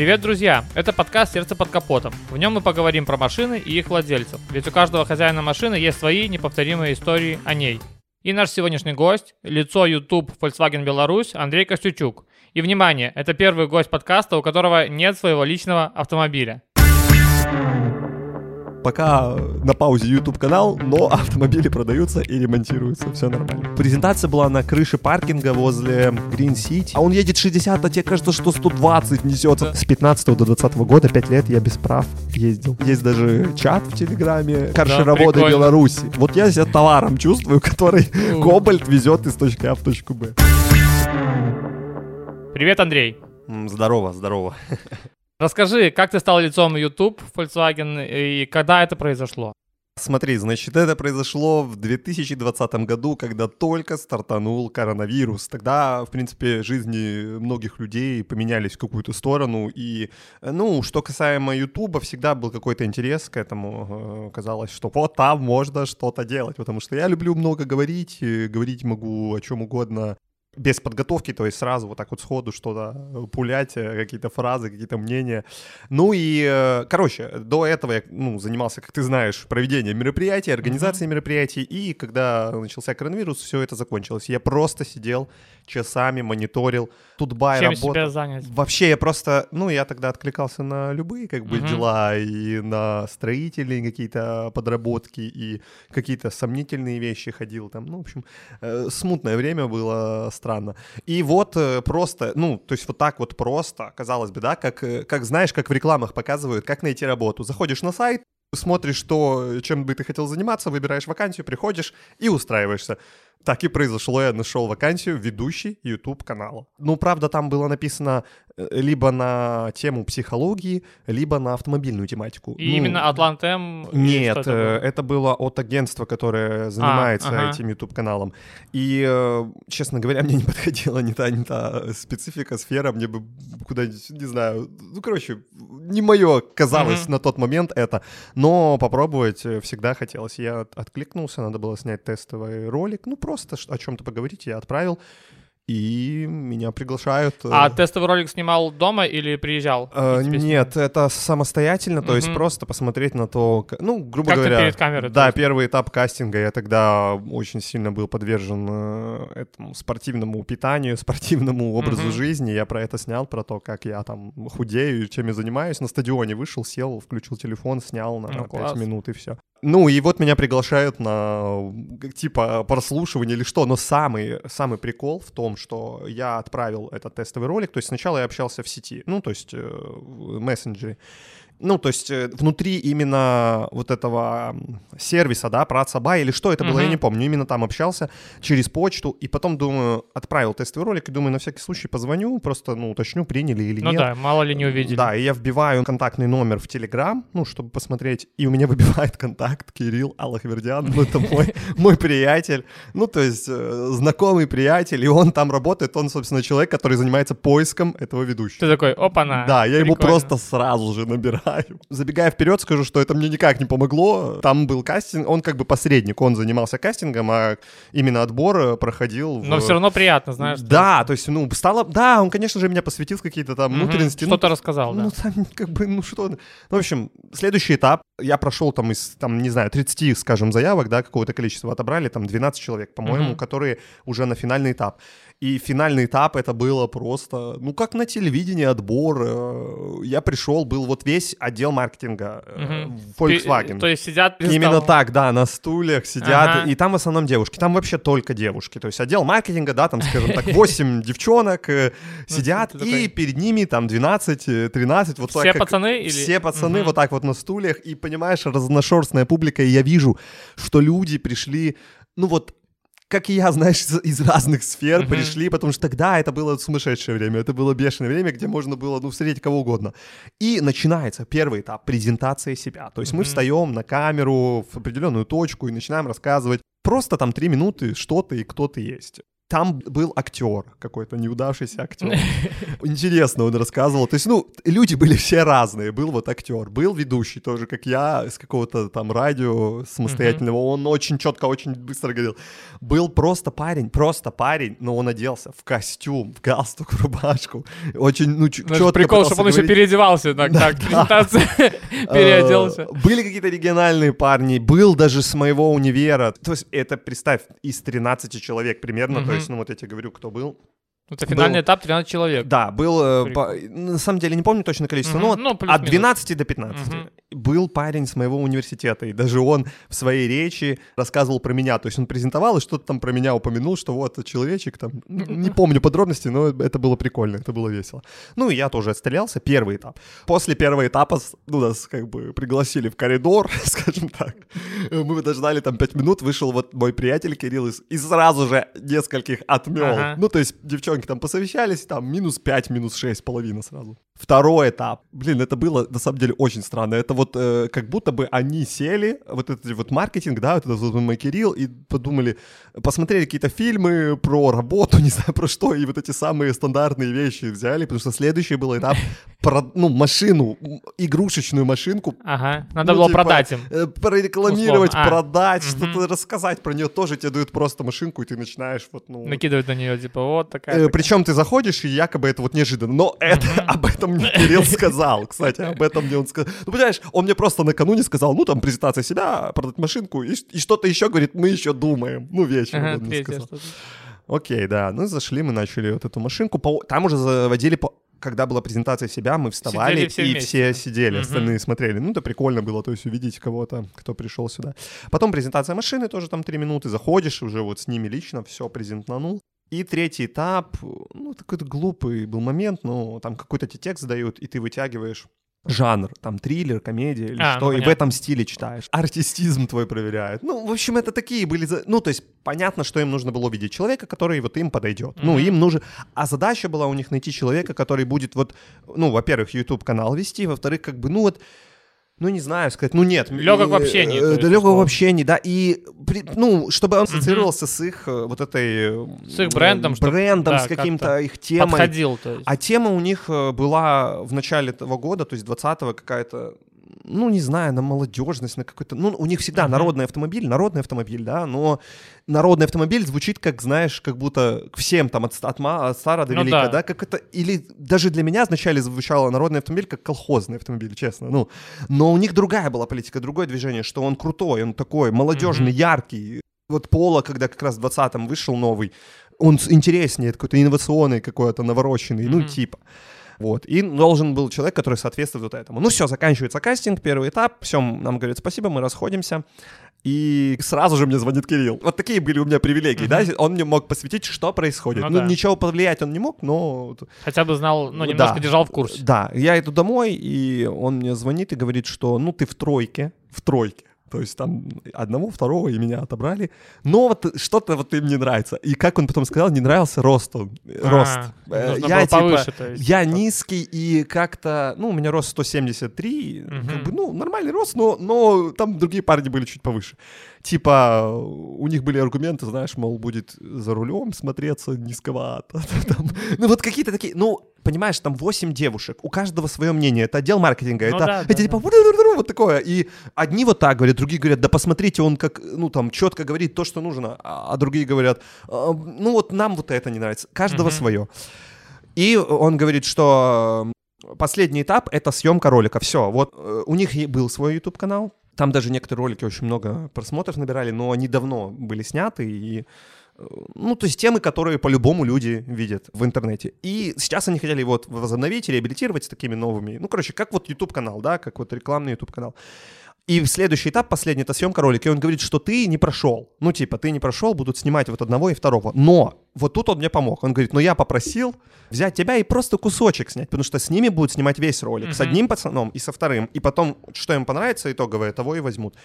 Привет, друзья! Это подкаст «Сердце под капотом». В нем мы поговорим про машины и их владельцев. Ведь у каждого хозяина машины есть свои неповторимые истории о ней. И наш сегодняшний гость – лицо YouTube Volkswagen Беларусь Андрей Костючук. И, внимание, это первый гость подкаста, у которого нет своего личного автомобиля. Пока на паузе YouTube канал, но автомобили продаются и ремонтируются, все нормально. Презентация была на крыше паркинга возле Green City, а он едет 60, а тебе кажется, что 120 несется. С 15 до 20 года, 5 лет я без прав ездил. Есть даже чат в Телеграме, каршероводы прикольно. Беларуси. Вот я себя товаром чувствую, который. Кобальт везет из точки А в точку Б. Привет, Андрей! Здорово, здорово. Расскажи, как ты стал лицом YouTube Volkswagen и когда это произошло? Смотри, значит, это произошло в 2020 году, когда только стартанул коронавирус. Тогда, в принципе, жизни многих людей поменялись в какую-то сторону. И, ну, что касаемо Ютуба, всегда был какой-то интерес к этому. Э, Казалось, что вот там можно что-то делать, потому что я люблю много говорить, э, говорить могу о чем угодно без подготовки, то есть сразу вот так вот сходу что-то э, пулять, э, какие-то фразы, какие-то мнения. Ну и, э, короче, до этого я, ну, занимался, как ты знаешь, проведением мероприятий, организацией мероприятий, и когда начался коронавирус, все это закончилось. Я просто сидел часами, мониторил, тутбай Чем работал. себя занять? Вообще я просто, ну, я тогда откликался на любые как бы Мгм. дела и на строительные какие-то подработки и какие-то сомнительные вещи ходил там, ну, в общем, э, смутное время было странно. И вот э, просто, ну, то есть вот так вот просто, казалось бы, да, как, э, как знаешь, как в рекламах показывают, как найти работу. Заходишь на сайт, смотришь, что, чем бы ты хотел заниматься, выбираешь вакансию, приходишь и устраиваешься. Так и произошло, я нашел вакансию ведущий YouTube канала. Ну, правда, там было написано э, либо на тему психологии, либо на автомобильную тематику. И Ну, именно Атлантем? Нет, это э, было? это было от агентства, которое занимается ага. этим YouTube каналом. И, э, честно говоря, мне не подходила ни та, ни та специфика, сфера, мне бы куда-нибудь, не знаю, ну, короче, не мое казалось Мгм. на тот момент это, но попробовать э, всегда хотелось. Я от- откликнулся, надо было снять тестовый ролик, ну, просто о чем-то поговорить, я отправил, и меня приглашают. э, А тестовый ролик снимал дома или приезжал? Э, Нет, это самостоятельно, то есть Мгм. просто посмотреть на то, ну, грубо Как говоря, перед камерой, да, есть? первый этап кастинга, я тогда очень сильно был подвержен э, этому спортивному питанию, спортивному образу Мгм. жизни, я про это снял, про то, как я там худею, чем я занимаюсь, на стадионе вышел, сел, включил телефон, снял на Ну, 5 класс. минут и все. Ну и вот меня приглашают на типа прослушивание или что, но самый, самый прикол в том, что я отправил этот тестовый ролик, то есть сначала я общался в сети, ну то есть э, в мессенджере, ну, то есть э, внутри именно вот этого сервиса, да, Пратсаба или что это было, я Мгм. не помню. Именно там общался через почту, и потом, думаю, отправил тестовый ролик, и думаю, на всякий случай позвоню, просто, ну, уточню, приняли или Ну нет. да, мало ли не увидели. Да, и я вбиваю контактный номер в Телеграм, ну, чтобы посмотреть, и у меня выбивает контакт Кирилл Аллахвердян, ну, это мой, мой приятель, ну, то есть э, знакомый приятель, и он там работает, он, собственно, человек, который занимается поиском этого ведущего. Ты такой, опа-на. Да, я ему просто сразу же набираю. Забегая вперед, скажу, что это мне никак не помогло. Там был кастинг, он как бы посредник, он занимался кастингом, а именно отбор э, проходил. в- Но все равно приятно, знаешь. Да, то есть, ну, стало... Да, он, конечно же, меня посвятил в какие-то там внутренности. ну, Что-то рассказал, да. ну, там, как бы, ну что... Ну, в общем, следующий этап. Я прошел там из, там, не знаю, 30, скажем, заявок, да, какого-то количества отобрали, там 12 человек, по-моему, Мгм. которые уже на финальный этап. И финальный этап это было просто, ну, как на телевидении отбор. Э, Я пришел, был вот весь отдел маркетинга в Volkswagen. Ты- То есть сидят... Именно столом. так, да, на стульях сидят, Ага. и там в основном девушки, там вообще только девушки, то есть отдел маркетинга, да, там, скажем так, 8 девчонок э, Ну, сидят, и перед ними там 12, э, 13, вот Все пацаны или... все пацаны вот так вот на стульях, и, понимаешь, разношерстная публика, и я вижу, что люди пришли, ну вот, как и я, знаешь, из, разных сфер Мгм. пришли, потому что тогда это было сумасшедшее время, это было бешеное время, где можно было, ну, встретить кого угодно. И начинается первый этап презентации себя. То есть мы Мгм. встаем на камеру в определенную точку и начинаем рассказывать. Просто там три минуты, что ты и кто ты есть. Там был актер какой-то, неудавшийся актер. Интересно он рассказывал. То есть, ну, люди были все разные. Был вот актер, был ведущий тоже, как я, с какого-то там радио самостоятельного. Он очень четко, очень быстро говорил. Был просто парень, просто парень, но он оделся в костюм, в галстук, в рубашку. Очень, ну, четко Прикол, чтобы он еще переодевался так, так, презентация, переоделся. Э, были какие-то региональные парни, был даже с моего универа. То есть это, представь, из 13 человек примерно, то ну вот я тебе говорю, кто был. Это финальный был, этап 13 человек. Да, был, э, по, на самом деле не помню точно количество, угу, но ну, от 12 до 15. Угу. Был парень с моего университета, и даже он в своей речи рассказывал про меня. То есть он презентовал и что-то там про меня упомянул, что вот человечек там, не помню подробности, но это было прикольно, это было весело. Ну и я тоже отстрелялся, первый этап. После первого этапа ну, нас как бы пригласили в коридор, скажем так. Мы подождали там 5 минут, вышел вот мой приятель Кирилл и, сразу же нескольких отмел. Ага. Ну то есть девчонки там посовещались, там минус 5, минус 6, половина сразу. Второй этап. Блин, это было на самом деле очень странно. Это вот э, как будто бы они сели, вот этот вот маркетинг, да, вот этот вот Кирилл, и подумали, посмотрели какие-то фильмы про работу, не знаю про что, и вот эти самые стандартные вещи взяли, потому что следующий был этап про, ну, машину, игрушечную машинку. Ага, надо ну, было типа, продать им. Э, прорекламировать, а, продать, угу. что-то рассказать про нее тоже. Тебе дают просто машинку, и ты начинаешь вот, ну... Накидывать на нее, типа, вот такая. Э, причем ты заходишь, и якобы это вот неожиданно. Но это, об этом мне Кирилл сказал, кстати, об этом мне он сказал. Ну, понимаешь, он мне просто накануне сказал, ну, там, презентация себя, продать машинку, и, и что-то еще, говорит, мы еще думаем. Ну, вечером ага, он мне сказал. Окей, да. Ну, зашли, мы начали вот эту машинку. Там уже заводили по когда была презентация себя, мы вставали все и вместе. все сидели, угу. остальные смотрели. Ну, это прикольно было, то есть увидеть кого-то, кто пришел сюда. Потом презентация машины, тоже там три минуты, заходишь уже вот с ними лично, все презентанул. И третий этап, ну, такой глупый был момент, но там какой-то тебе текст дают, и ты вытягиваешь жанр, там триллер, комедия или а, что, ну, и в этом стиле читаешь. Артистизм твой проверяют. Ну, в общем, это такие были... Ну, то есть понятно, что им нужно было увидеть человека, который вот им подойдет. Mm-hmm. Ну, им нужно... А задача была у них найти человека, который будет вот, ну, во-первых, YouTube-канал вести, во-вторых, как бы, ну, вот ну, не знаю, сказать, ну, нет. Легок в общении. Э, да, легок в общении, да, и, ну, чтобы он ассоциировался с их э, вот этой... С их брендом. Брендом, с каким-то их темой. Подходил, то есть. А тема у них э, была в начале этого года, то есть 20-го какая-то ну, не знаю, на молодежность, на какой-то... Ну, у них всегда народный автомобиль, народный автомобиль, да, но народный автомобиль звучит, как, знаешь, как будто всем там от, от, от стара до ну, велика, да. да, как это... Или даже для меня вначале звучало народный автомобиль как колхозный автомобиль, честно, ну. Но у них другая была политика, другое движение, что он крутой, он такой молодежный, uh-huh. яркий. Вот Пола, когда как раз в 20-м вышел новый, он интереснее, какой-то инновационный какой-то, навороченный, uh-huh. ну, типа. Вот. И должен был человек, который соответствует вот этому. Ну все, заканчивается кастинг, первый этап, все, нам говорят спасибо, мы расходимся. И сразу же мне звонит Кирилл. Вот такие были у меня привилегии, uh-huh. да? Он мне мог посвятить, что происходит. Ну, ну да. ничего повлиять он не мог, но... Хотя бы знал, ну, немножко да. держал в курсе. Да, я иду домой, и он мне звонит и говорит, что, ну, ты в тройке, в тройке. То есть там одного, второго и меня отобрали. Но вот что-то вот им не нравится. И как он потом сказал, не нравился рост он. А, рост. Э, я типа, повыше, есть, я типа. низкий и как-то, ну, у меня рост 173, угу. как бы, ну, нормальный рост, но, но там другие парни были чуть повыше типа, у них были аргументы, знаешь, мол, будет за рулем смотреться низковато. ну, вот какие-то такие, ну, понимаешь, там 8 девушек, у каждого свое мнение, это отдел маркетинга, ну, это, да, это да, типа да. вот такое, и одни вот так говорят, другие говорят, да посмотрите, он как, ну, там, четко говорит то, что нужно, а, а другие говорят, «А, ну, вот нам вот это не нравится, каждого угу. свое. И он говорит, что последний этап — это съемка ролика, все, вот э, у них был свой YouTube-канал, там даже некоторые ролики очень много просмотров набирали, но они давно были сняты и э, ну, то есть темы, которые по-любому люди видят в интернете. И сейчас они хотели вот возобновить реабилитировать с такими новыми. Ну, короче, как вот YouTube-канал, да, как вот рекламный YouTube-канал. И следующий этап, последний, это съемка ролика, и он говорит, что ты не прошел. Ну, типа, ты не прошел, будут снимать вот одного и второго. Но вот тут он мне помог. Он говорит, ну я попросил взять тебя и просто кусочек снять, потому что с ними будут снимать весь ролик. Mm-hmm. С одним пацаном и со вторым. И потом, что им понравится итоговое, того и возьмут.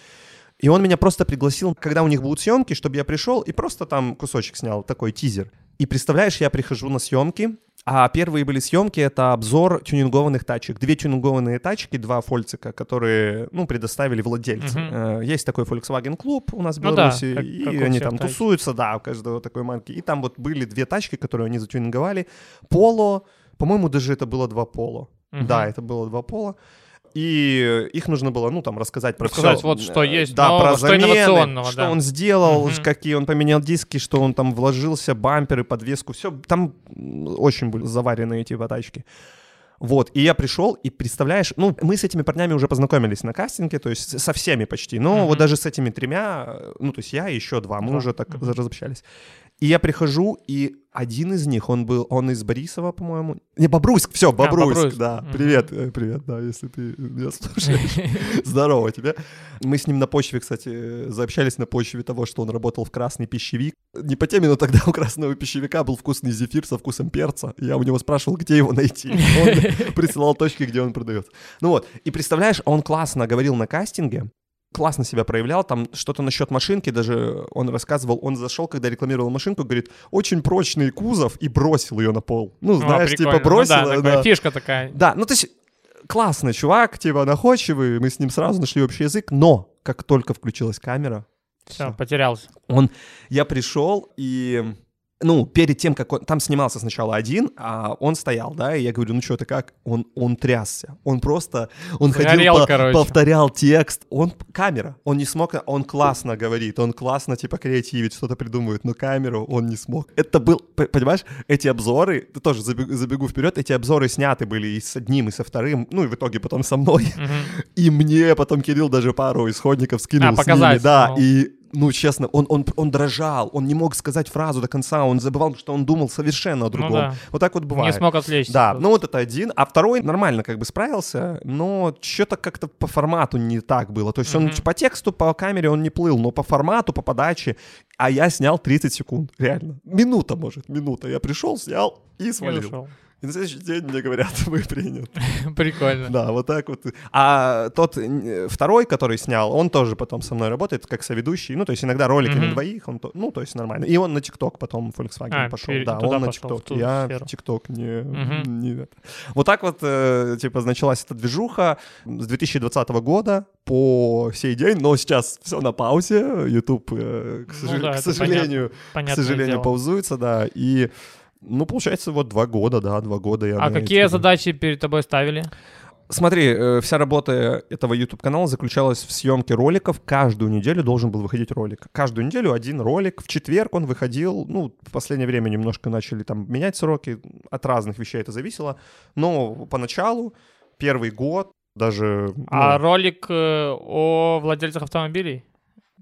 И он меня просто пригласил, когда у них будут съемки, чтобы я пришел и просто там кусочек снял, такой тизер. И представляешь, я прихожу на съемки, А первые были съемки, это обзор тюнингованных тачек. Две тюнингованные тачки, два фольцика, которые, ну, предоставили владельцы. Э, Есть такой Volkswagen клуб у нас в Ну да, Беларуси, как- и как они там тачек. тусуются, да, у каждого такой марки. И там вот были две тачки, которые они затюнинговали. Поло, по-моему, даже это было два поло. Мгм. Да, это было два пола. И их нужно было, ну, там, рассказать про Рассказать, всё. вот что есть да, нового, про что замены, инновационного, что да. он сделал, Мгм. какие он поменял диски, что он там вложился, бамперы, подвеску, все. Там очень были заварены эти вот тачки. Вот, и я пришел, и представляешь, ну, мы с этими парнями уже познакомились на кастинге, то есть со всеми почти, но Мгм. вот даже с этими тремя, э, ну, то есть я и еще два, мы Два. уже так Мгм. разобщались. И я прихожу, и один из них, он был, он из Борисова, по-моему. Не, Бобруйск, все, Бобруйск, Бобруйск. да. Мгм. Привет, э, привет, да, если ты меня слушаешь. Здорово тебе. Мы с ним на почве, кстати, э, заобщались на почве того, что он работал в «Красный пищевик». Не по теме, но тогда у «Красного пищевика» был вкусный зефир со вкусом перца. Я у него спрашивал, где его найти. Он присылал точки, где он продается. Ну вот, и представляешь, он классно говорил на кастинге, классно себя проявлял, там что-то насчет машинки, даже он рассказывал, он зашел, когда рекламировал машинку, говорит, очень прочный кузов, и бросил ее на пол. Ну, О, знаешь, типа прикольно. Ну бросил, да, такая да. фишка такая. Да, ну то есть классный чувак, типа находчивый, мы с ним сразу нашли общий язык, но как только включилась камера, Все, всё. потерялся. он, я пришел и, ну, перед тем, как он, там снимался сначала один, а он стоял, да, и я говорю, ну что ты как? Он, он трясся, он просто, он Сгорел, ходил, по- повторял текст, он, камера, он не смог, он классно говорит, он классно, типа, креативит, что-то придумывает, но камеру он не смог. Это был, понимаешь, эти обзоры, ты тоже забегу, забегу вперед, эти обзоры сняты были и с одним, и со вторым, ну, и в итоге потом со мной, Мгм. и мне потом Кирилл даже пару исходников скинул А, с ними, да, ну. и ну, честно, он, он, он дрожал, он не мог сказать фразу до конца, он забывал, что он думал совершенно о другом. Ну да. Вот так вот бывает. Не смог отвлечься. Да, ну вот это один, а второй нормально как бы справился, но что-то как-то по формату не так было. То есть он Мгм. по тексту, по камере он не плыл, но по формату, по подаче, а я снял 30 секунд, реально. Минута, может, минута. Я пришел, снял и И свалил. ушел. И на следующий день мне говорят, вы приняты. Прикольно. Да, вот так вот. А тот э, второй, который снял, он тоже потом со мной работает как соведущий. Ну, то есть иногда ролики на двоих, он, ну, то есть нормально. И он на ТикТок потом Volkswagen А, пошел. Да, он на ТикТок. Я в ТикТок не, не. Вот так вот, э, типа, началась эта движуха с 2020 года по сей день, но сейчас все на паузе. YouTube, э, к, Ну сожалению, к сожалению, паузуется, да. И, ну, получается, вот два года, да, два года я А какие YouTube. задачи перед тобой ставили? Смотри, э, вся работа этого YouTube-канала заключалась в съемке роликов. Каждую неделю должен был выходить ролик. Каждую неделю один ролик. В четверг он выходил. Ну, в последнее время немножко начали там менять сроки. От разных вещей это зависело. Но поначалу, первый год, даже... ну, А ролик э, о владельцах автомобилей?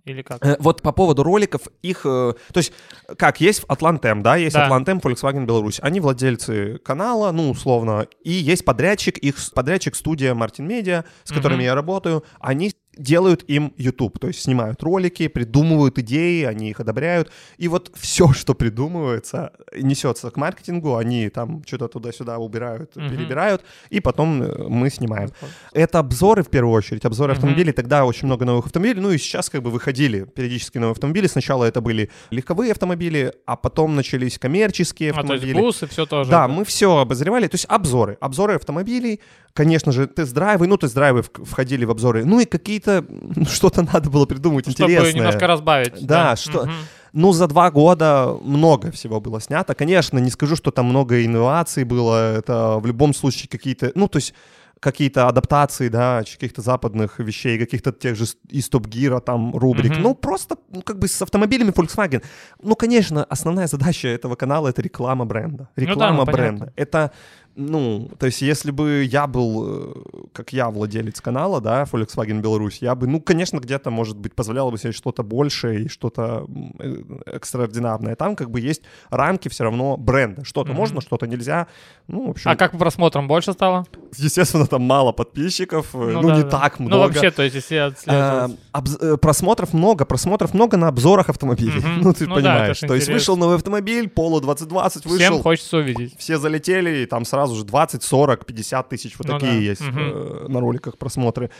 Или как? Э, Вот по поводу роликов, их, э, то есть, как есть Атлантем, да, есть Да. Атлантем, Volkswagen Беларусь, они владельцы канала, ну, условно, и есть подрядчик, их подрядчик студия Мартин Медиа, с которыми Мгм. я работаю, они делают им YouTube, то есть снимают ролики, придумывают идеи, они их одобряют, и вот все, что придумывается, несется к маркетингу, они там что-то туда-сюда убирают, Мгм. перебирают, и потом э, мы снимаем. Это обзоры в первую очередь, обзоры Мгм. автомобилей. Тогда очень много новых автомобилей. Ну и сейчас как бы выходили периодически новые автомобили. Сначала это были легковые автомобили, а потом начались коммерческие А, то есть автомобили. бусы, все тоже. да, мы все обозревали, то есть обзоры, обзоры автомобилей, конечно же, тест-драйвы, ну тест-драйвы входили в обзоры, ну и какие-то, ну, что-то надо было придумать Чтобы интересное. немножко разбавить. Да, что- Мгм. Ну, за два года много всего было снято. Конечно, не скажу, что там много инноваций было. Это в любом случае какие-то, ну, то есть какие-то адаптации, да, каких-то западных вещей, каких-то тех же из Топ Гира, там, рубрик. Мгм. Ну, просто, ну, как бы с автомобилями Volkswagen. Ну, конечно, основная задача этого канала — это реклама бренда. Ну да, Реклама ну, бренда. Это, ну, то есть если бы я был, э, как я, владелец канала, да, Volkswagen Беларусь, я бы, ну, конечно, где-то, может быть, позволял бы себе что-то большее и что-то э, экстраординарное. Там как бы есть рамки все равно бренда. Что-то Мгм. можно, что-то нельзя. Ну, в общем, А как по просмотрам больше стало? естественно, там мало подписчиков, э, ну, да, не да. так много. Ну, вообще, то есть, если А, отслеживать. обз- э, просмотров много, просмотров много на обзорах автомобилей. Мгм. Ну, ты Ну да, понимаешь. ж То есть интересно. вышел новый автомобиль, Polo 2020 вышел, Всем хочется увидеть. все залетели, и там сразу же 20, 40, 50 тысяч вот Ну такие да. есть э, на роликах просмотры.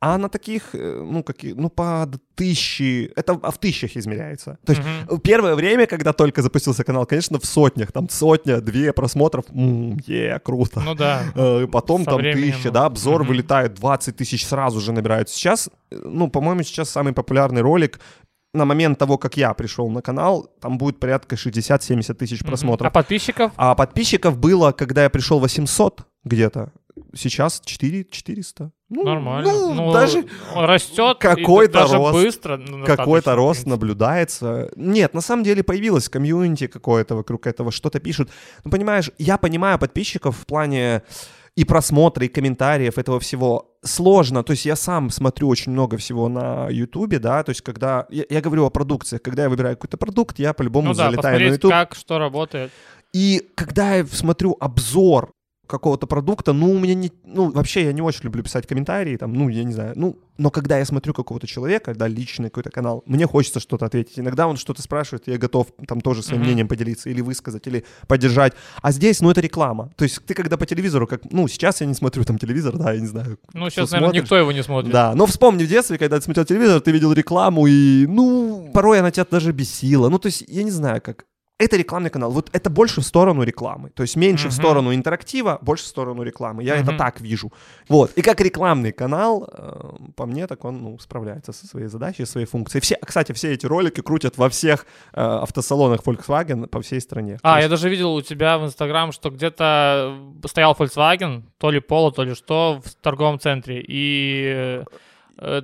А на таких, э, ну, какие, ну, по тысячи, это в тысячах измеряется. То есть Мгм. первое время, когда только запустился канал, конечно, в сотнях, там сотня, две просмотров, м, е, круто. Ну да. Э, Потом Со там временем, тысяча, да, обзор мгм. вылетает, 20 тысяч сразу же набирают. Сейчас, ну, по-моему, сейчас самый популярный ролик на момент того, как я пришел на канал, там будет порядка 60-70 тысяч просмотров. А подписчиков? А подписчиков было, когда я пришел 800 где-то. Сейчас 4 400. Ну, Нормально. Ну, даже он растет. какой-то даже рост. быстро. ну, какой-то рост наблюдается. Нет, на самом деле появилось комьюнити какое-то вокруг этого, что-то пишут. Ну, понимаешь, я понимаю подписчиков в плане и просмотра, и комментариев этого всего. Сложно, то есть я сам смотрю очень много всего на Ютубе, да, то есть когда, я, я говорю о продукциях, когда я выбираю какой-то продукт, я по-любому Ну да, залетаю на Ютуб, как, что работает. и когда я смотрю обзор какого-то продукта, ну, у меня не... Ну, вообще я не очень люблю писать комментарии, там, ну, я не знаю, ну, но когда я смотрю какого-то человека, да, личный какой-то канал, мне хочется что-то ответить. Иногда он что-то спрашивает, я готов там тоже своим Мгм. мнением поделиться или высказать, или поддержать. А здесь, ну, это реклама. То есть ты когда по телевизору, как... Ну, сейчас я не смотрю там телевизор, да, я не знаю. Ну, сейчас, наверное, смотришь. никто его не смотрит. Да, но вспомни в детстве, когда ты смотрел телевизор, ты видел рекламу, и, ну, порой она тебя даже бесила. Ну, то есть, я не знаю, как... Это рекламный канал. Вот это больше в сторону рекламы. То есть меньше в Мгм. сторону интерактива, больше в сторону рекламы. Я это Мгм. так вижу. Вот. И как рекламный канал, э, по мне, так он ну, справляется со своей задачей, своей функцией. Все, кстати, все эти ролики крутят во всех э, автосалонах Volkswagen по всей стране. А, То я есть- даже видел у тебя в Инстаграм, что где-то стоял Volkswagen, то ли Polo, то ли что, в торговом центре, и э,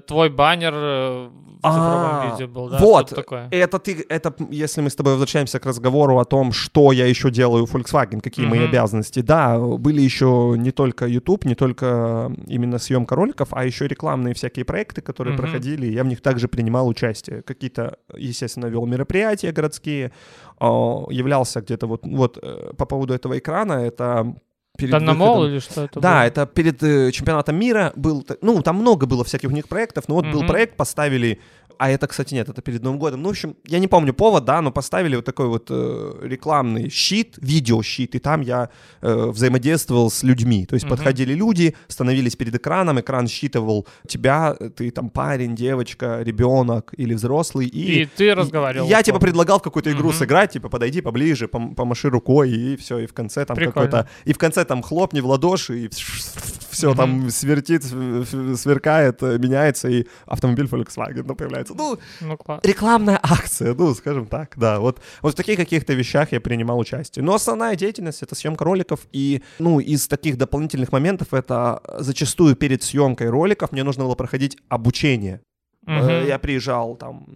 твой баннер э, в цифровом А, виде был, да? вот. Такое. Это ты, это если мы с тобой возвращаемся к разговору о том, что я еще делаю в Volkswagen, какие мои обязанности. Да, были еще не только YouTube, не только именно съемка роликов, а еще рекламные всякие проекты, которые проходили. Я в них также принимал участие. Какие-то, естественно, вел мероприятия городские, а, являлся где-то вот, вот э, по поводу этого экрана, это перед Данномол выходом- или что это да, было? это перед э, чемпионатом мира был, ну, там много было всяких у них проектов, но вот был Мгм. проект, поставили, а это, кстати, нет, это перед Новым годом, ну, в общем, я не помню повод, да, но поставили вот такой вот э, рекламный щит, видеощит, и там я э, взаимодействовал с людьми, то есть Мгм. подходили люди, становились перед экраном, экран считывал тебя, э, ты там парень, девочка, ребенок или взрослый, и... И ты разговаривал. Я типа предлагал в какую-то игру Мгм. сыграть, типа подойди поближе, пом- помаши рукой и все, и в конце там какой-то, и в конце там хлопни в ладоши и все там свертит, св- сверкает, э, меняется и автомобиль Volkswagen ну, появляется. Ну Ну, класс. рекламная акция, ну скажем так, да. Вот вот в таких каких-то вещах я принимал участие. Но основная деятельность это съемка роликов и ну из таких дополнительных моментов это зачастую перед съемкой роликов мне нужно было проходить обучение. Мгм. Я приезжал там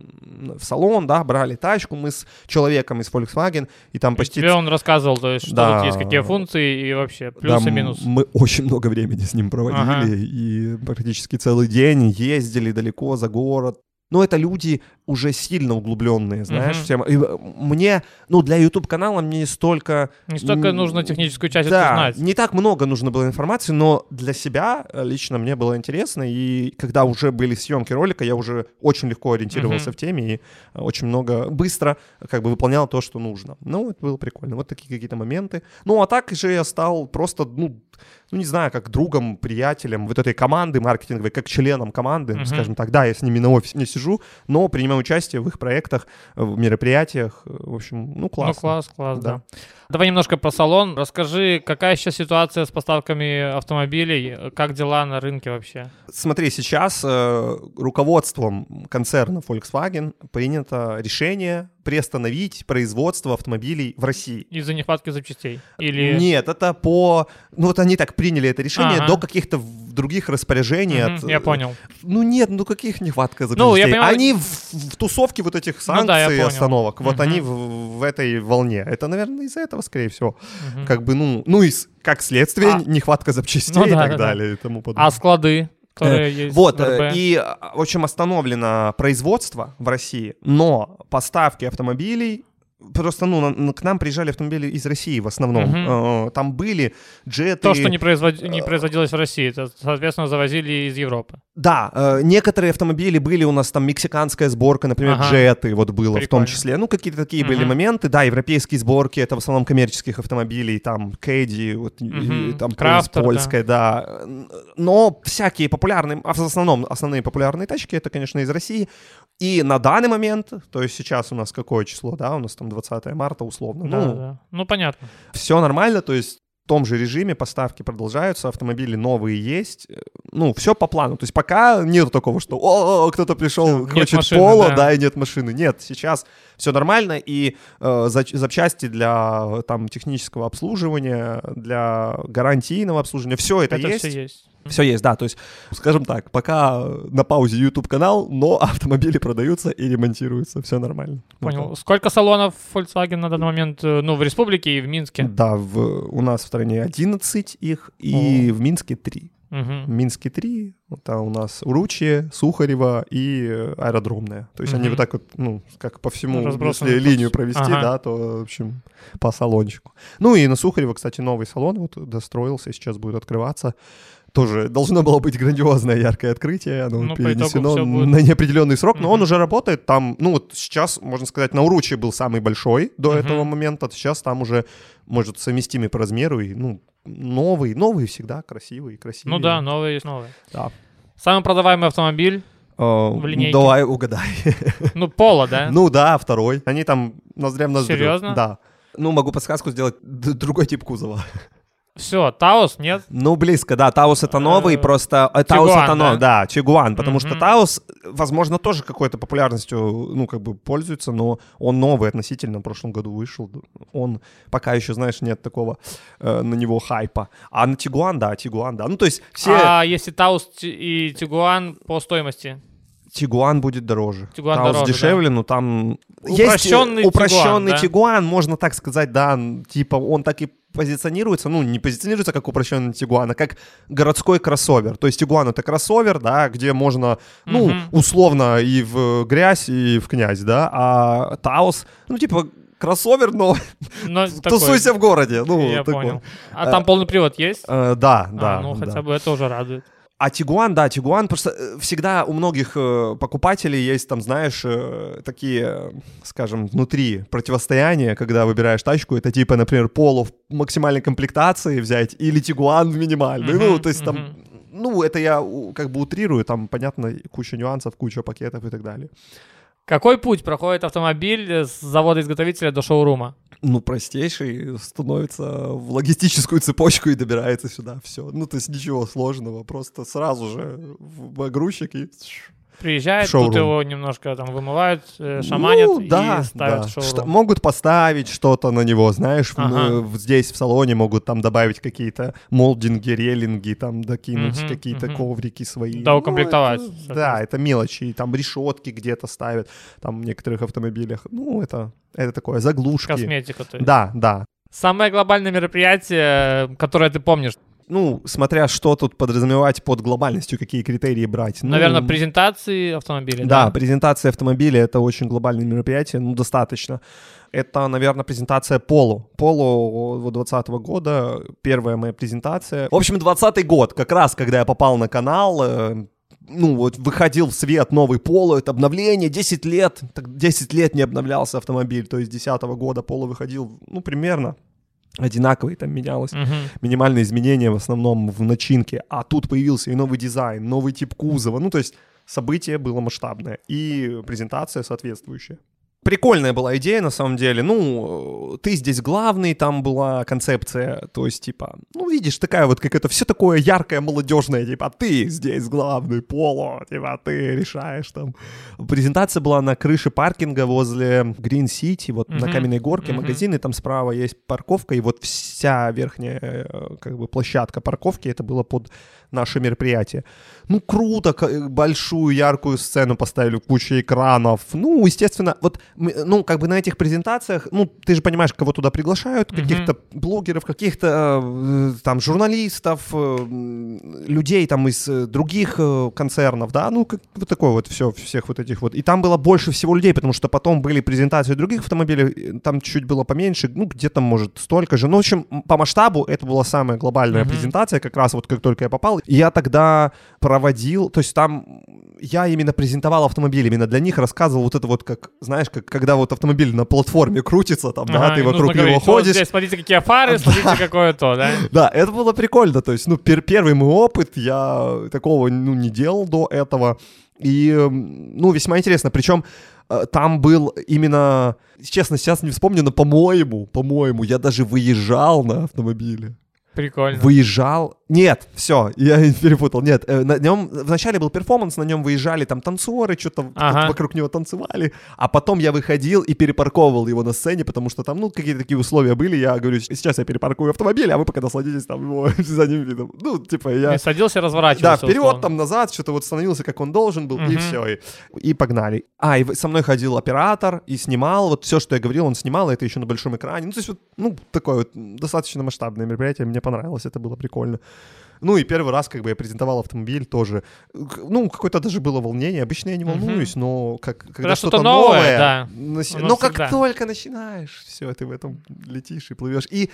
в салон, да, брали тачку мы с человеком из Volkswagen, и там И почти... Тебе он рассказывал, то есть, что Да. тут есть какие функции и вообще да, плюс и минус. Мы очень много времени с ним проводили, Ага. и практически целый день ездили далеко за город. Но это люди уже сильно углубленные, знаешь, Мгм. в тему. И э, мне, ну, для YouTube-канала мне не столько... Не столько нужно техническую часть да, знать. не так много нужно было информации, но для себя э, лично мне было интересно, и когда уже были съемки ролика, я уже очень легко ориентировался Мгм. в теме и очень много быстро э, как бы выполнял то, что нужно. Ну, это было прикольно. Вот такие какие-то моменты. Ну, а так же я стал просто, ну, ну, не знаю, как другом, приятелем вот этой команды маркетинговой, как членом команды, Мгм. скажем так. Да, я с ними на офисе не сижу, но принимаю участие в их проектах, в мероприятиях. В общем, ну, классно. Ну, класс, класс, да. Да. Давай немножко про салон. Расскажи, какая сейчас ситуация с поставками автомобилей? Как дела на рынке вообще? Смотри, сейчас э, руководством концерна Volkswagen принято решение приостановить производство автомобилей в России. Из-за нехватки запчастей? Или... Нет, это по... Ну вот они так приняли это решение Ага. до каких-то других распоряжений. Мгм, от, я э, понял. Ну нет, ну каких нехватка запчастей? Ну, я понимаю- Они в, в тусовке вот этих Ну да, санкций и понял. остановок. Вот Мгм. они в, в этой волне. Это, наверное, из-за этого, скорее всего. Мгм. Как бы, ну, ну и как следствие, А- нехватка запчастей Ну и да, так да, да. далее и тому подобное. А склады, которые есть Вот, э, и, э, в общем, остановлено производство в России, но поставки автомобилей просто, ну, на- к нам приезжали автомобили из России в основном. Э, Там были джеты. То, что не, производ- не производилось в России, это, соответственно, завозили из Европы. Да, э, некоторые автомобили были у нас там мексиканская сборка, например, Ага. джеты вот было в Прикольно. том числе. Ну, какие-то такие были Мгм. моменты. Да, европейские сборки, это в основном коммерческих автомобилей, там, Кэдди, вот, и там, Крафтер, польская, да. Но всякие популярные, а в основном основные популярные тачки, это, конечно, из России. И на данный момент, то есть сейчас у нас какое число, да, у нас там 20 марта условно. Да, ну, да. ну, понятно. все нормально, то есть в том же режиме поставки продолжаются, автомобили новые есть, э, ну, все по плану. То есть пока нет такого, что о, кто-то пришел, Нет хочет машины, поло, да. да. и нет машины. Нет, сейчас все нормально, и э, запчасти для там технического обслуживания, для гарантийного обслуживания, все это, Это есть. все есть. Все есть, да. То есть, скажем так, пока на паузе YouTube канал, но автомобили продаются и ремонтируются, все нормально. Понял. так. Сколько салонов Volkswagen на данный момент, э, ну, в республике и в Минске? Да, в, у нас в стране 11 их, и в Минске 3. Мгм. В Минске 3, это у нас Уручье, Сухарево и аэродромная. То есть они Мгм. вот так вот, ну, как по всему, Разбросаны если линию провести, Ага. да, то, в общем, по салончику. Ну и на Сухарево, кстати, новый салон вот достроился, сейчас будет открываться. Тоже должно было быть грандиозное яркое открытие, оно Ну, перенесено будет. на неопределенный срок, но он уже работает. Там, ну вот сейчас, можно сказать, на Уруче был самый большой до Мгм. этого момента, сейчас там уже, может, совместимый по размеру и, ну, новый, новый всегда красивый, красивый. Ну да, новые есть новые. Да. Самый продаваемый автомобиль, Э, В линейке. Давай угадай. ну, Пола, да? Ну да, второй. Они там ноздря в ноздрю. Серьезно? Да. Ну, могу подсказку сделать. Д- другой тип кузова. Все, Taos, нет? Ну, близко, да. Taos это новый, Э, просто... э, Taos это новый, да? да, Tiguan. Потому что. Taos, возможно, тоже какой-то популярностью, ну, как бы пользуется, но он новый относительно, в прошлом году вышел. Он пока еще, знаешь, нет такого э, на него хайпа. А на Tiguan, да, Tiguan, да. Ну, то есть все... А если Taos и Tiguan по стоимости? Tiguan будет дороже. Tiguan Taos дороже, дешевле, но там... Упрощенный есть, упрощенный Tiguan, да? Tiguan, можно так сказать, да, типа он так и позиционируется, ну, не позиционируется как упрощенный Тигуан, а как городской кроссовер. То есть Тигуан — это кроссовер, да, где можно, ну, Мгм. условно и в грязь, и в князь, да, а Таус, ну, типа кроссовер, но Но тусуйся в городе. Ну, Я такой. понял. А там полный привод есть? Э, да, А, да. ну, да. хотя бы это уже радует. А Тигуан, да, Тигуан, просто э, всегда у многих э, покупателей есть там, знаешь, э, такие, скажем, внутри противостояния, когда выбираешь тачку, это типа, например, Поло в максимальной комплектации взять или Тигуан в минимальной. ну, Мгм, то есть там, мгм. ну, это я как бы утрирую, там, понятно, куча нюансов, куча пакетов и так далее. Какой путь проходит автомобиль с завода-изготовителя до шоурума? Ну, простейший становится в логистическую цепочку и добирается сюда. Все. Ну, то есть ничего сложного. Просто сразу же в грузчик и Приезжает, Шоурум. тут его немножко там вымывают, э, шаманят Ну, да, и ставят да. шоурум. Что- могут поставить что-то на него, знаешь, Ага. э, в- здесь в салоне могут там добавить какие-то молдинги, релинги, там докинуть Мгм, какие-то мгм. коврики свои. Да, укомплектовать, это- соответственно. да, это мелочи, там решетки где-то ставят, там в некоторых автомобилях. Ну, это, это такое, заглушки. Косметика. То есть. Да, да. Самое глобальное мероприятие, которое ты помнишь, Ну, смотря что тут подразумевать под глобальностью, какие критерии брать. Ну, наверное, презентации автомобиля. Да, презентация автомобиля это очень глобальное мероприятие, ну, достаточно. Это, наверное, презентация Поло. Поло 2020 года, первая моя презентация. В общем, 20 год, как раз, когда я попал на канал, э, ну, вот выходил в свет новый Поло, это обновление, 10 лет, так 10 лет не обновлялся автомобиль, то есть 10 года Поло выходил, ну, примерно одинаковый, там менялось Мгм. минимальные изменения в основном в начинке, а тут появился и новый дизайн, новый тип кузова, ну то есть событие было масштабное и презентация соответствующая. Прикольная была идея, на самом деле. Ну, ты здесь главный, там была концепция, то есть, типа, ну, видишь, такая вот, как это, все такое яркое, молодежное, типа, ты здесь главный, Поло, типа, ты решаешь там. Презентация была на крыше паркинга возле Green City, вот на Мгм, каменной горке, мгм. магазин, и там справа есть парковка, и вот вся верхняя э, как бы площадка парковки, это было под наше мероприятие. Ну, круто, к- большую яркую сцену поставили, куча экранов. Ну, естественно, вот ну, как бы на этих презентациях, ну, ты же понимаешь, кого туда приглашают, каких-то блогеров, каких-то э, там журналистов, э, людей там из э, других э, концернов, да, ну, как вот такое вот все, всех вот этих вот. И там было больше всего людей, потому что потом были презентации других автомобилей, э, там чуть было поменьше, ну, где-то, может, столько же. Ну, в общем, по масштабу это была самая глобальная Мгм. презентация, как раз вот как только я попал. Я тогда проводил, то есть там я именно презентовал автомобиль, именно для них рассказывал вот это вот, как, знаешь, как когда вот автомобиль на платформе крутится, там, да, Ага, ты и вокруг нужно него говорить, вот ходишь. здесь смотрите, какие фары, смотрите, какое то, да? Да, это было прикольно, то есть, ну, пер- первый мой опыт, я такого, ну, не делал до этого, и, ну, весьма интересно, причем э, там был именно, честно, сейчас не вспомню, но, по-моему, по-моему, я даже выезжал на автомобиле. Прикольно. Выезжал. Нет, все, я перепутал. Нет, э, на нем вначале был перформанс, на нем выезжали там танцоры, что-то Ага. вокруг него танцевали, а потом я выходил и перепарковывал его на сцене, потому что там, ну, какие-то такие условия были. Я говорю, сейчас я перепаркую автомобиль, а вы пока насладитесь там его задним видом. Ну, типа, я... И садился, Да, разворачивался. вперед, условно. там назад, что-то вот становился, как он должен был, и Мгм. все, и, и погнали. А, и со мной ходил оператор и снимал, вот все, что я говорил, он снимал, и это еще на большом экране. Ну, то есть вот, ну, такое вот достаточно масштабное мероприятие, мне понравилось, это было прикольно. Ну, и первый раз, как бы, я презентовал автомобиль тоже. Ну, какое-то даже было волнение. Обычно я не волнуюсь, но как, когда, Когда что-то что-то новое, новое, да, оно но как всегда. только начинаешь, все, ты в этом летишь и плывешь. И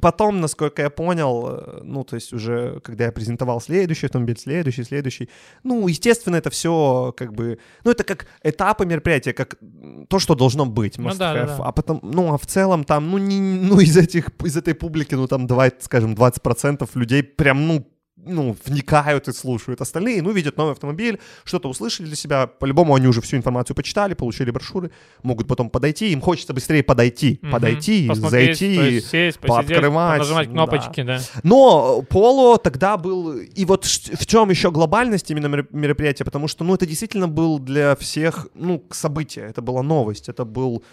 потом, насколько я понял, э, ну, то есть уже, когда я презентовал следующий автомобиль, следующий, следующий, ну, естественно, это все как бы, ну, это как этапы мероприятия, как то, что должно быть, Ну must да, да, have. да. а потом, ну, а в целом там, ну, не, ну, из этих, из этой публики, ну, там, давай, скажем, 20% людей прям, ну, ну, вникают и слушают. Остальные, ну, видят новый автомобиль, что-то услышали для себя. По-любому они уже всю информацию почитали, получили брошюры, могут потом подойти. Им хочется быстрее подойти, Мгм. подойти, Посмотреть, зайти. сесть, посидеть, пооткрывать, нажимать да. кнопочки, да. Но Поло тогда был... И вот в чем еще глобальность именно меро- мероприятия? Потому что, ну, это действительно был для всех, ну, событие. Это была новость. Это был,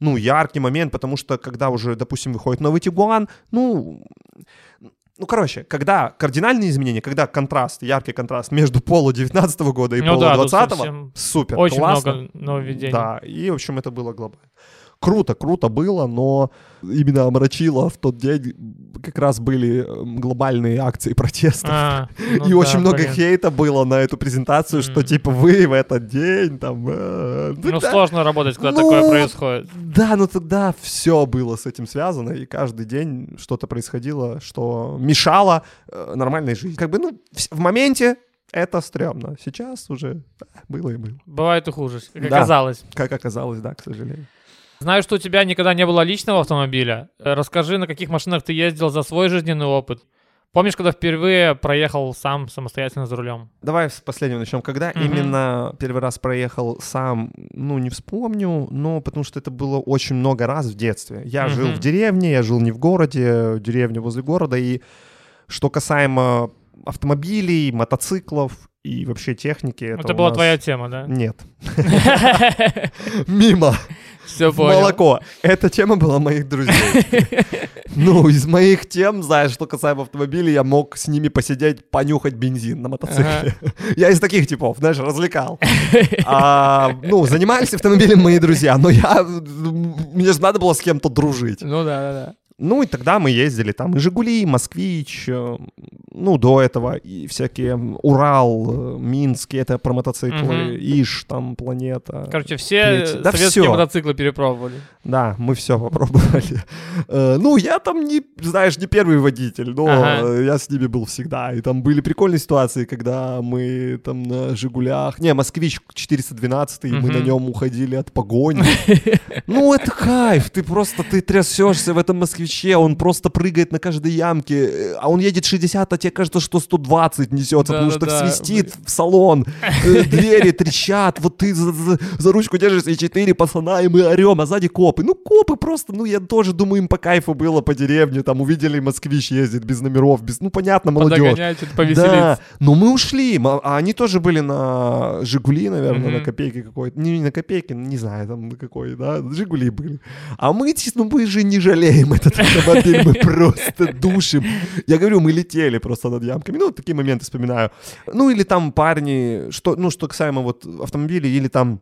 ну, яркий момент, потому что когда уже, допустим, выходит новый Тигуан, ну... Ну, короче, когда кардинальные изменения, когда контраст, яркий контраст между Поло 19 года и Ну Поло да, тут 20 совсем супер, Очень классно. много нововведений. Да, и, в общем, это было глобально. Круто, круто было, но именно омрачило в тот день как раз были эм, глобальные акции протеста. А, ну и да, очень много блин. хейта было на эту презентацию, что типа вы в этот день там... э, Ну, да, сложно работать, когда Ну, такое происходит. Да, но тогда все было с этим связано, и каждый день что-то происходило, что мешало э, нормальной жизни. Как бы, ну, в, в моменте это стрёмно. Сейчас уже да, было и было. Бывает и хуже, как Да. оказалось. Как оказалось, да, к сожалению. Знаю, что у тебя никогда не было личного автомобиля. Э, Расскажи, на каких машинах ты ездил за свой жизненный опыт. Помнишь, когда впервые проехал сам самостоятельно за рулем? Давай с последнего начнем. Когда Мгм. именно первый раз проехал сам, ну, не вспомню, но потому что это было очень много раз в детстве. Я жил Мгм. в деревне, я жил не в городе, деревня возле города, и что касаемо автомобилей, мотоциклов и вообще техники... Это, Это была нас- твоя тема, да? Нет. Мимо. Все понял. молоко. Эта тема была моих друзей. Ну, из моих тем, знаешь, что касаемо автомобилей, я мог с ними посидеть, понюхать бензин на мотоцикле. Я из таких типов, знаешь, развлекал. А, ну, занимались автомобилем мои друзья, но я... Мне же надо было с кем-то дружить. Ну да, да, да. Ну, и тогда мы ездили там и «Жигули», и «Москвич», э, ну, до этого, и всякие «Урал», э, «Минский», это про мотоциклы, Мгм. «Иш», там, «Планета». Короче, все Третий. Да советские всё. мотоциклы перепробовали. Да, мы все попробовали. Э, Ну, я там не, знаешь, не первый водитель, но Ага. я с ними был всегда. И там были прикольные ситуации, когда мы там на «Жигулях», не, «Москвич» 412, и мы на нем уходили от погони. Ну, это кайф, ты просто, ты трясешься в этом «Москвиче», он просто прыгает на каждой ямке, э, а он едет 60, а тебе кажется, что 120 несется, потому что Да-да-да, свистит в салон, э, двери трещат, вот ты за, за- за ручку держишься, и четыре пацана, и мы орем, а сзади копы. Ну, копы просто, ну, я тоже думаю, им по кайфу было по деревне, там увидели москвич ездит без номеров, без, ну, понятно, молодежь. Да, но мы ушли, м- а они тоже были на Жигули, наверное, на Мгм. копейке какой-то, не, не на копейке, не знаю, там на какой, да, Жигули были. А мы, ну, мы же не жалеем этот автомобиль, мы просто душим. Я говорю, мы летели просто над ямками, ну, вот такие моменты вспоминаю. Ну, или там парни, что, ну, что касаемо вот автомобилей, или там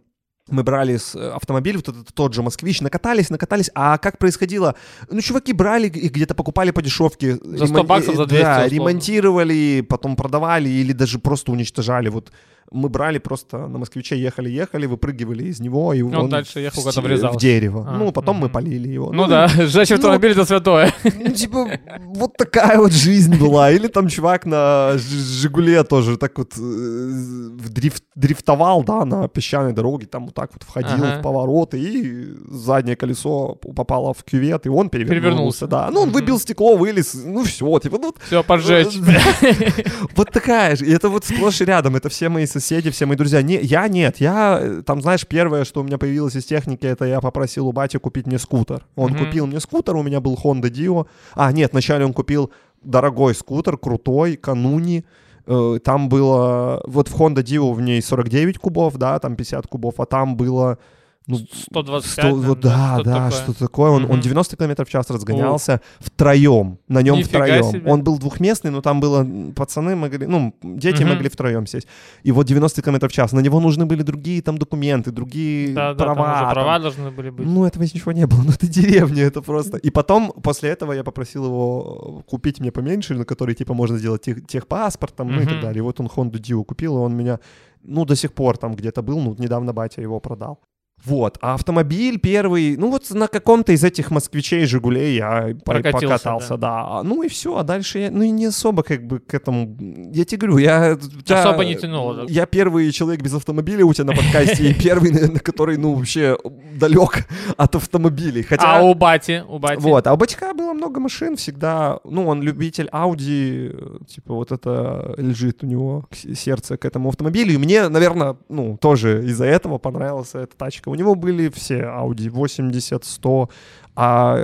мы брали э, автомобиль, вот этот тот же москвич, накатались, накатались, а как происходило? Ну, чуваки брали их где-то покупали по дешевке. За 100 баксов, за 200 Да, условно. ремонтировали, потом продавали или даже просто уничтожали. Вот мы брали просто на москвиче, ехали-ехали, выпрыгивали из него, и Он он дальше ехал, в врезался. в дерево. А, ну, потом мы мгм. полили его. Ну да, сжечь ну, автомобиль это святое. ну, типа, вот такая вот жизнь была. Или там чувак на Жигуле тоже так вот э, дрифт- дрифтовал, да, на песчаной дороге, там вот так вот входил Ага. в повороты, и заднее колесо попало в кювет, и он перевернулся, Перевернулся. да. Ну, он выбил стекло, вылез, ну все, типа, ну, Все, поджечь. вот такая же. И это вот сплошь и рядом. Это все мои соседи, все мои друзья. Не, я нет. Я, э, там, знаешь, первое, что у меня появилось из техники, это я попросил у бати купить мне скутер. Он Мгм. купил мне скутер, у меня был Honda Dio. А, нет, вначале он купил дорогой скутер, крутой, кануни. Э, Там было... Вот в Honda Dio в ней 49 кубов, да, там 50 кубов, а там было... Ну, 125, 100, вот, да, что-то да, такое. что-то такое. Он, он Мгм. 90 км в час разгонялся втроем, на нем Нифига втроем. себе. Он был двухместный, но там было пацаны могли, ну, дети Мгм. могли втроем сесть. И вот 90 км в час. На него нужны были другие там документы, другие Да, да, там права. уже там. права должны были быть. Ну, этого ничего не было. Ну, это деревня, это просто. И потом, после этого, я попросил его купить мне поменьше, на который, типа, можно сделать тех, техпаспорт, там, ну и так далее. И вот он Honda Dio купил, и он меня, ну, до сих пор там где-то был, ну, недавно батя его продал. Вот, а автомобиль первый, ну вот на каком-то из этих москвичей, Жигулей я Прокатился, покатался, да. А, Ну и все, а дальше я, ну и не особо как бы к этому, я тебе говорю, я... тебя- Особо не тянуло, да? Я первый человек без автомобиля у тебя на подкасте, и первый, наверное, который, ну, вообще далек от автомобилей. Хотя... А у бати, у бати. Вот, а у Батька было много машин всегда. Ну, он любитель Audi, типа вот это лежит у него сердце к этому автомобилю. И мне, наверное, ну, тоже из-за этого понравилась эта тачка. У него были все Audi 80, 100, а,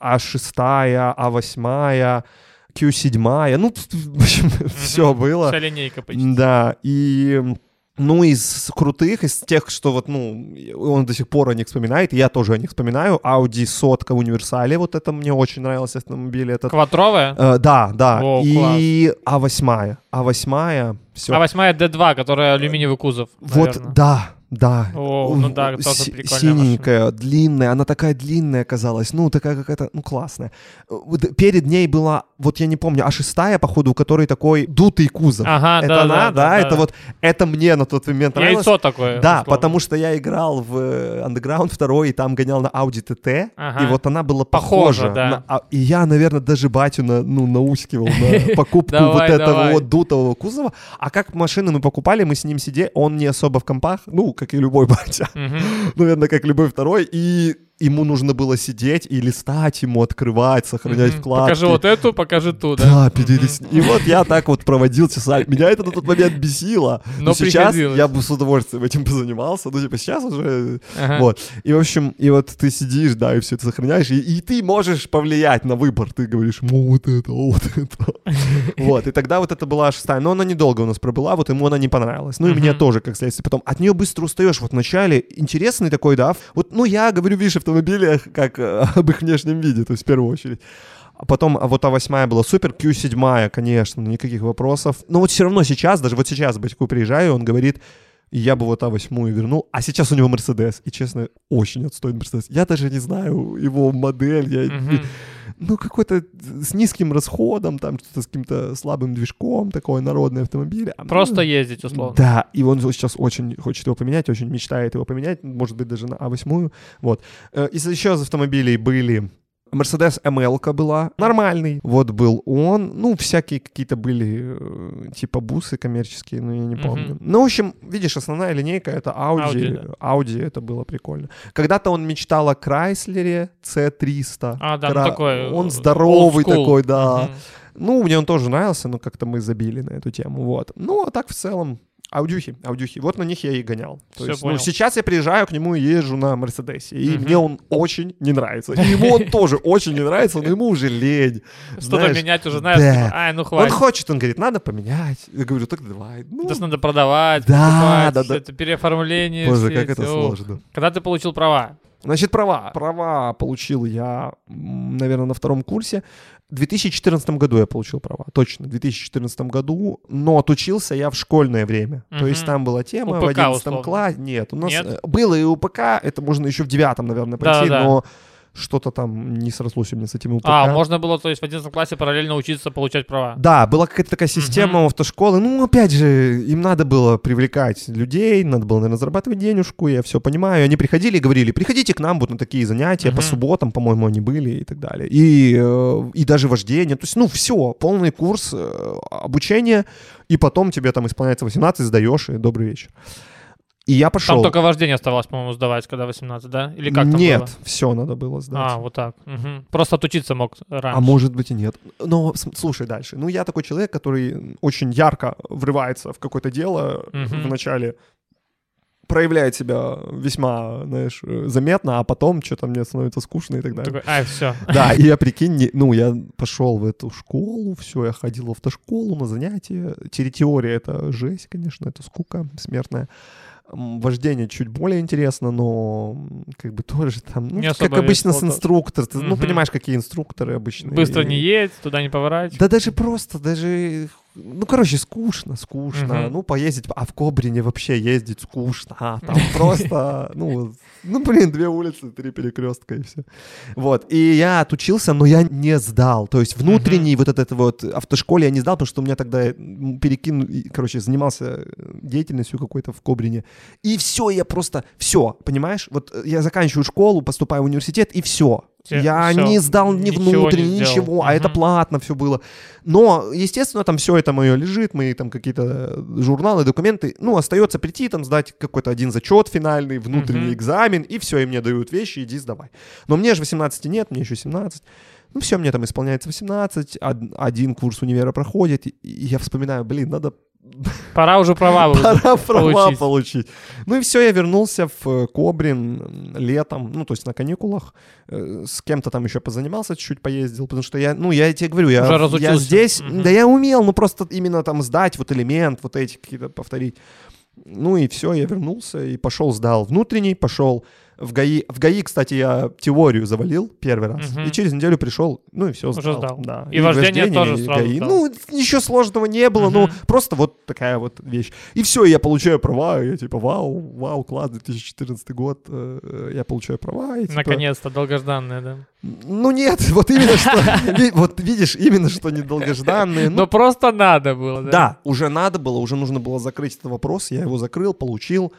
А6, А8, Q7. Ну, в общем, все было. Вся линейка почти. Да, и ну, из крутых, из тех, что вот, ну, он до сих пор о них вспоминает, я тоже о них вспоминаю. Audi сотка универсале, вот это мне очень нравился автомобиль. Этот. Квадровая? Э, да, да. О, и А8. А8, все. А восьмая D2, которая алюминиевый кузов. вот, наверно. да, да. О, ну да, тоже прикольная Синенькая, длинная, она такая длинная казалась, ну, такая какая-то, ну, классная. Перед ней была, вот я не помню, а шестая, походу, у которой такой дутый кузов. Ага, это да, она, да, да, это да. вот, это мне на тот момент нравилось. Яйцо такое. Да, условно. потому что я играл в э, Underground 2 и там гонял на Audi TT, Ага. и вот она была Похожа, похожа. да. на- а- и я, наверное, даже батю на, ну, наускивал на покупку вот этого вот дутого кузова. А как машины мы покупали, мы с ним сидели, он не особо в компах, ну, как и любой батя, Мгм. наверное, как любой второй, и ему нужно было сидеть и листать ему, открывать, сохранять Мгм. вкладки. Покажи вот эту, покажи ту, да? Да, перелистни. И вот я так вот проводил часами. Меня это на тот момент бесило. Но Но сейчас я бы с удовольствием этим позанимался. Ну, типа, сейчас уже... Ага. Вот. И, в общем, и вот ты сидишь, да, и все это сохраняешь, и, и ты можешь повлиять на выбор. Ты говоришь, ну, вот это, вот это. Вот. И тогда вот это была шестая. Но она недолго у нас пробыла, вот ему она не понравилась. Ну, и мне тоже, как следствие. Потом от нее быстро устаешь. Вот вначале интересный такой, да. Вот, ну, я говорю, видишь, автомобилях, как э, об их внешнем виде, то есть в первую очередь. А потом, а вот А8 была супер, Q7, конечно, никаких вопросов. Но вот все равно сейчас, даже вот сейчас батьку приезжаю, он говорит, я бы вот А8 вернул, а сейчас у него Мерседес. И, честно, очень отстойный Мерседес. Я даже не знаю его модель, я, ну, какой-то с низким расходом, там что-то с каким-то слабым движком, такой народный автомобиль. А, Просто ну, ездить, условно. Да, и он сейчас очень хочет его поменять, очень мечтает его поменять, может быть, даже на А8. Вот. Э, Из еще из автомобилей были Мерседес ML была, нормальный. Вот был он. Ну, всякие какие-то были, э, типа бусы коммерческие, но я не помню. Ну, в общем, видишь, основная линейка это Audi. Audi, Audi, это было прикольно. Когда-то он мечтал о Крайслере C300. А, да, ну Кра- такой, Он э, здоровый old school. такой, да. Мгм. Ну, мне он тоже нравился, но как-то мы забили на эту тему, вот. Ну, а так в целом, аудюхи, аудюхи. Вот на них я и гонял. То Всё есть, понял. ну, сейчас я приезжаю к нему и езжу на Мерседесе, и Мгм. мне он очень не нравится. И ему он тоже очень не нравится, но ему уже лень. Что-то менять уже, знаешь, да. типа, ай, ну Он хватит. хочет, он говорит, надо поменять. Я говорю, так давай. Ну, Это ж надо продавать, Да, покупать, да, да. это переоформление. боже, все как эти, это сложно. Когда ты получил права? Значит, права. Права получил я, наверное, на втором курсе. В 2014 году я получил права, точно, в 2014 году, но отучился я в школьное время. То есть там была тема в УПК 11 условно. классе. Нет, у нас Нет? э, было и УПК, это можно еще в девятом, наверное, пройти, Да-да-да. но что-то там не срослось у меня с этим УПК. А, можно было, то есть, в 11 классе параллельно учиться получать права. Да, была какая-то такая система у автошколы. Ну, опять же, им надо было привлекать людей, надо было, наверное, зарабатывать денежку, я все понимаю. И Они приходили и говорили, приходите к нам вот на такие занятия, по Мгм. субботам, по-моему, они были и так далее. И, э, и даже вождение. То есть, ну, все, полный курс э, обучения, и потом тебе там исполняется 18, сдаешь, и добрый вечер. И я пошел. Там только вождение оставалось, по-моему, сдавать, когда 18, да? Или как там Нет, было? все надо было сдать. А, вот так. Мгм. Просто отучиться мог раньше. А может быть и нет. Но слушай дальше. Ну, я такой человек, который очень ярко врывается в какое-то дело Мгм. в начале проявляет себя весьма, знаешь, э, заметно, а потом что-то мне становится скучно и так далее. Такой, ай, все. Да, и я, прикинь, не- ну, я пошел в эту школу, все, я ходил в автошколу на занятия. Те- Теория — это жесть, конечно, это скука смертная. Вождение чуть более интересно, но как бы тоже там, ну, Не как обычно с инструктором. Ты, Ну, Мгм. понимаешь, какие инструкторы обычно. Быстро не едь, туда не поворачивай. да даже просто, даже, ну, короче, скучно, скучно. Мгм. Ну, поездить, а в Кобрине вообще ездить скучно. А, там просто, ну, ну, блин, две улицы, три перекрестка и все. Вот, и я отучился, но я не сдал. То есть внутренний вот этот вот автошколе я не сдал, потому что у меня тогда перекину, короче, занимался э, деятельностью какой-то в Кобрине. И все, я просто, все, понимаешь? Вот э, я заканчиваю школу, поступаю в университет, и все. Я всё, не сдал ни ничего не сделал. ничего, а это платно все было. Но, естественно, там все это мое лежит, мои там какие-то журналы, документы. Ну, остается прийти, там сдать какой-то один зачет финальный, внутренний Мгм. экзамен, и все, и мне дают вещи, иди сдавай. Но мне же 18 нет, мне еще 17. Ну, все, мне там исполняется 18, од- один курс универа проходит, и я вспоминаю, блин, надо Пора уже права Пора права получить. получить. Ну и все, я вернулся в э, Кобрин летом, ну то есть на каникулах, Э, с кем-то там еще позанимался, чуть-чуть поездил, потому что я, ну я тебе говорю, я, Уже я здесь, Мгм. да я умел, ну просто именно там сдать вот элемент, вот эти какие-то повторить. Ну и все, я вернулся и пошел, сдал внутренний, пошел в ГАИ. В ГАИ, кстати, я теорию завалил первый раз. Мгм. И через неделю пришел, ну и все, Уже сдал. сдал. Да. И вождение тоже и сразу ГАИ. сдал. Ну, ничего сложного не было, ну, Мгм. просто вот такая вот вещь. И все, я получаю права, и я типа, вау, вау, класс, 2014 год, э, я получаю права. И, типа, Наконец-то, долгожданное, да. Ну нет, вот именно что, вот видишь, именно что недолгожданные. Ну, Но просто надо было, да? да, уже надо было, уже нужно было закрыть этот вопрос. Я его закрыл, получил.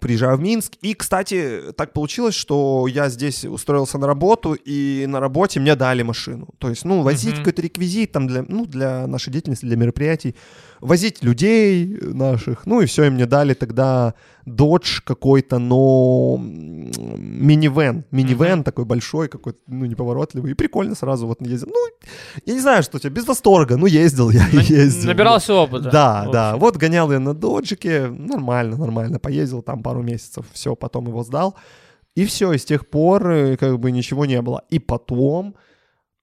Приезжаю в Минск. И, кстати, так получилось, что я здесь устроился на работу, и на работе мне дали машину. То есть, ну, возить Мгм. какой-то реквизит там для, ну, для нашей деятельности, для мероприятий, возить людей наших. Ну, и все, и мне дали тогда Dodge какой-то, но минивэн. Минивэн Мгм. такой большой, какой-то, ну, неповоротливый. И прикольно сразу вот ездил. Ну, я не знаю, что тебе, без восторга. Ну, ездил я, На- ездил. Набирался опыта. Да, да. Вот гонял я на доджике, нормально, нормально. Поездил там пару месяцев, все, потом его сдал. И все, и с тех пор э, как бы ничего не было. И потом...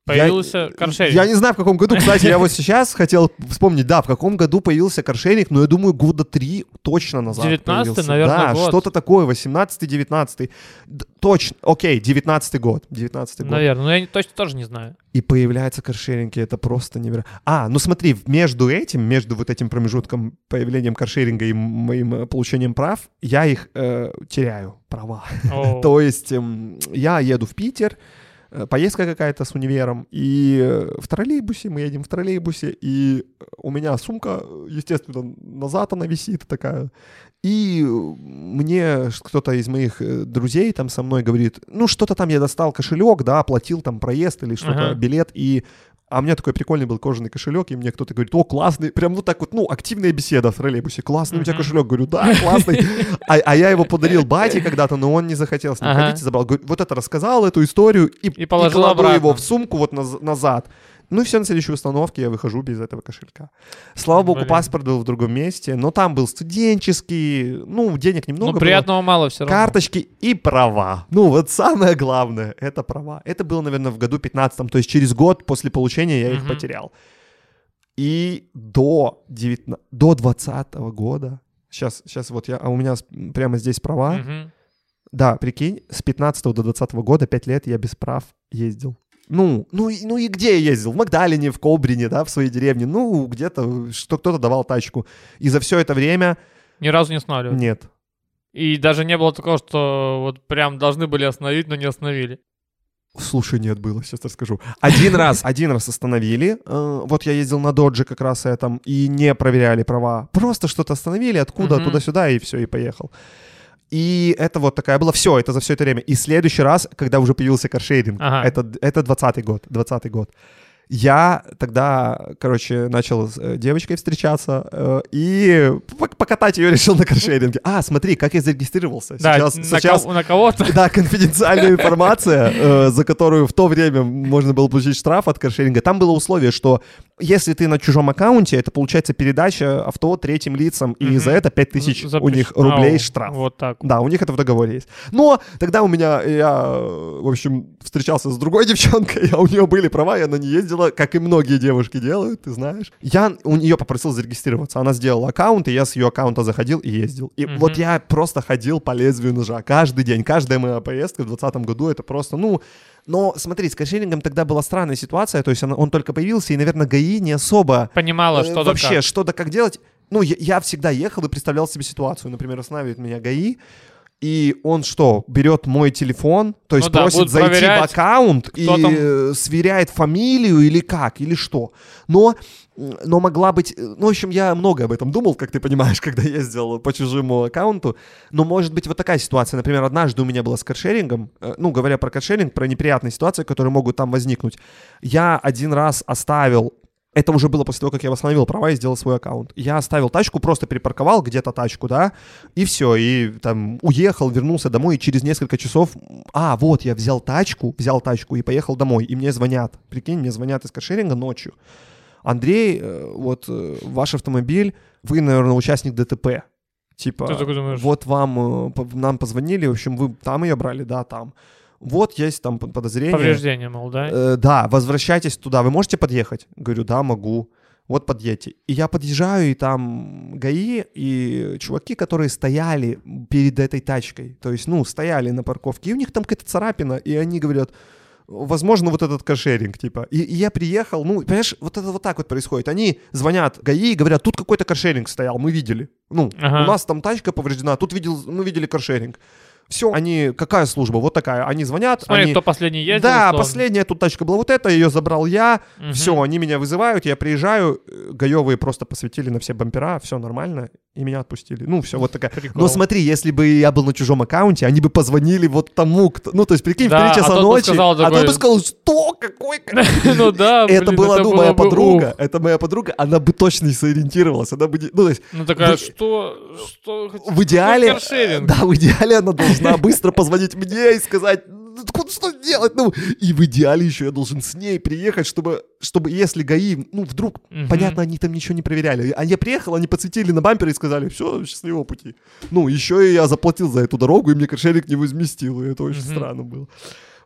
Появился я, каршеринг. Я не знаю, в каком году. Кстати, я вот сейчас хотел вспомнить, да, в каком году появился каршеринг, но я думаю, года три точно назад 19-й, появился. наверное, Да, год. что-то такое, 18-19. Точно, окей, 19 год. 19 год. Наверное, но я не- точно тоже не знаю. И появляется каршеринг, и это просто невероятно. А, ну смотри, между этим, между вот этим промежутком появлением каршеринга и моим э, получением прав, я их э, теряю, права. То есть эм, я еду в Питер, э, поездка какая-то с универом, и э, в троллейбусе, мы едем в троллейбусе, и у меня сумка, естественно, назад она висит такая, и э, мне кто-то из моих э, друзей там со мной говорит, ну что-то там я достал кошелек, да, оплатил там проезд или что-то, Ага. билет, и а у меня такой прикольный был кожаный кошелек, и мне кто-то говорит, о, классный, прям ну так вот, ну, активная беседа в троллейбусе, классный у тебя кошелек, говорю, да, классный, а, а я его подарил бате когда-то, но он не захотел с ним Ага. ходить и забрал. Говорю, вот это рассказал, эту историю, и, И положил кладу обратно. его в сумку вот наз- назад. Ну и все, на следующей установке я выхожу без этого кошелька. Слава богу, Блин. паспорт был в другом месте, но там был студенческий, ну, денег немного ну, было. приятного мало все равно. Карточки и права. Ну, вот самое главное — это права. Это было, наверное, в году 15 то есть через год после получения я их Мгм. потерял. И до, 19, до 20 года, сейчас, сейчас вот я, а у меня прямо здесь права, Мгм. да, прикинь, с 15 до 20 года, 5 лет я без прав ездил. Ну, ну, и- ну и где я ездил? В Магдалине, в Кобрине, да, в своей деревне. Ну, где-то, что кто-то давал тачку. И за все это время Ни разу не останавливали. нет. И даже не было такого, что вот прям должны были остановить, но не остановили. Слушай, нет, было, сейчас расскажу. Один раз, один раз остановили. э, Вот я ездил на Додже как раз этом, и не проверяли права. Просто что-то остановили, откуда, туда-сюда, и все, и поехал. И это вот такая была, все, это за все это время. И следующий раз, когда уже появился каршеринг, Ага. это, это 20-й год, 20 год. Я тогда, короче, начал с э, девочкой встречаться э, и пок- покатать ее решил на каршеринге. А, смотри, как я зарегистрировался. Да, Сейчас, на, сейчас кого- на кого-то. да, конфиденциальная информация, э, за которую в то время можно было получить штраф от каршеринга. Там было условие, что если ты на чужом аккаунте, это получается передача авто третьим лицам, и за это 5000 у них рублей Ау, штраф. Вот так. Да, у них это в договоре есть. Но тогда у меня, я, в общем, встречался с другой девчонкой, а у нее были права, и она не ездила, как и многие девушки делают, ты знаешь. Я у нее попросил зарегистрироваться. Она сделала аккаунт, и я с ее аккаунта заходил и ездил. И Мгм. вот я просто ходил по лезвию ножа каждый день. Каждая моя поездка в 2020 году, это просто, ну... Но смотри, с каршерингом тогда была странная ситуация, то есть он, он только появился, и, наверное, ГАИ не особо Понимала, Э, что да вообще, как. что да как делать. Ну, я, я всегда ехал и представлял себе ситуацию. Например, останавливает меня ГАИ, и он что, берет мой телефон, то есть Ну да, просит будут зайти в аккаунт и там. э, сверяет фамилию или как, или что. Но, но могла быть... э, Ну, в общем, я много об этом думал, как ты понимаешь, когда ездил по чужому аккаунту. Но может быть вот такая ситуация. Например, однажды у меня была с каршерингом, э, ну, говоря про каршеринг, про неприятные ситуации, которые могут там возникнуть. Я один раз оставил это уже было после того, как я восстановил права и сделал свой аккаунт. Я оставил тачку, просто припарковал где-то тачку, да, и все, и там уехал, вернулся домой, и через несколько часов, а, вот, я взял тачку, взял тачку и поехал домой, и мне звонят, прикинь, мне звонят из каршеринга ночью. Андрей, э, вот э, ваш автомобиль, вы, наверное, участник ДТП. Типа, вот вам, э, нам позвонили, в общем, вы там ее брали, да, там. Вот есть там подозрение. повреждение, мол, да? Э, да, возвращайтесь туда. Вы можете подъехать? Говорю, да, могу. Вот подъедьте. И я подъезжаю, и там ГАИ, и чуваки, которые стояли перед этой тачкой. То есть, ну, стояли на парковке, и у них там какая-то царапина, и они говорят, возможно, вот этот каршеринг, типа. И, и я приехал, ну, понимаешь, вот это вот так вот происходит. Они звонят ГАИ и говорят, тут какой-то каршеринг стоял, мы видели. Ну, Ага. у нас там тачка повреждена, тут видел, мы видели каршеринг. Все, они, какая служба? Вот такая. Они звонят, Смотри, они... кто последний ездил. Да, условно. последняя тут тачка была вот эта, ее забрал я. Мгм. Все, они меня вызывают, я приезжаю, э, гаевые просто посветили на все бампера, все нормально, и меня отпустили. Ну, все, вот такая. Прикол. Но смотри, если бы я был на чужом аккаунте, они бы позвонили вот тому, кто... Ну, то есть, прикинь, Да, в 3 часа а тот бы ночи, сказал а тот такой- бы сказал, что, какой... Ну да, Это была, ну, моя подруга, это моя подруга, она бы точно не сориентировалась, она бы... Ну, то есть, Ну такая, что... что в идеале... Да, в идеале она должна быстро позвонить мне и сказать, «Ну, откуда что делать? Ну, и в идеале еще я должен с ней приехать, чтобы, чтобы если ГАИ, ну, вдруг, Мгм. понятно, они там ничего не проверяли. А я приехал, они подсветили на бампер и сказали, все, счастливого пути. Ну, еще и я заплатил за эту дорогу, и мне каршеринг не возместил, и это очень Мгм. странно было.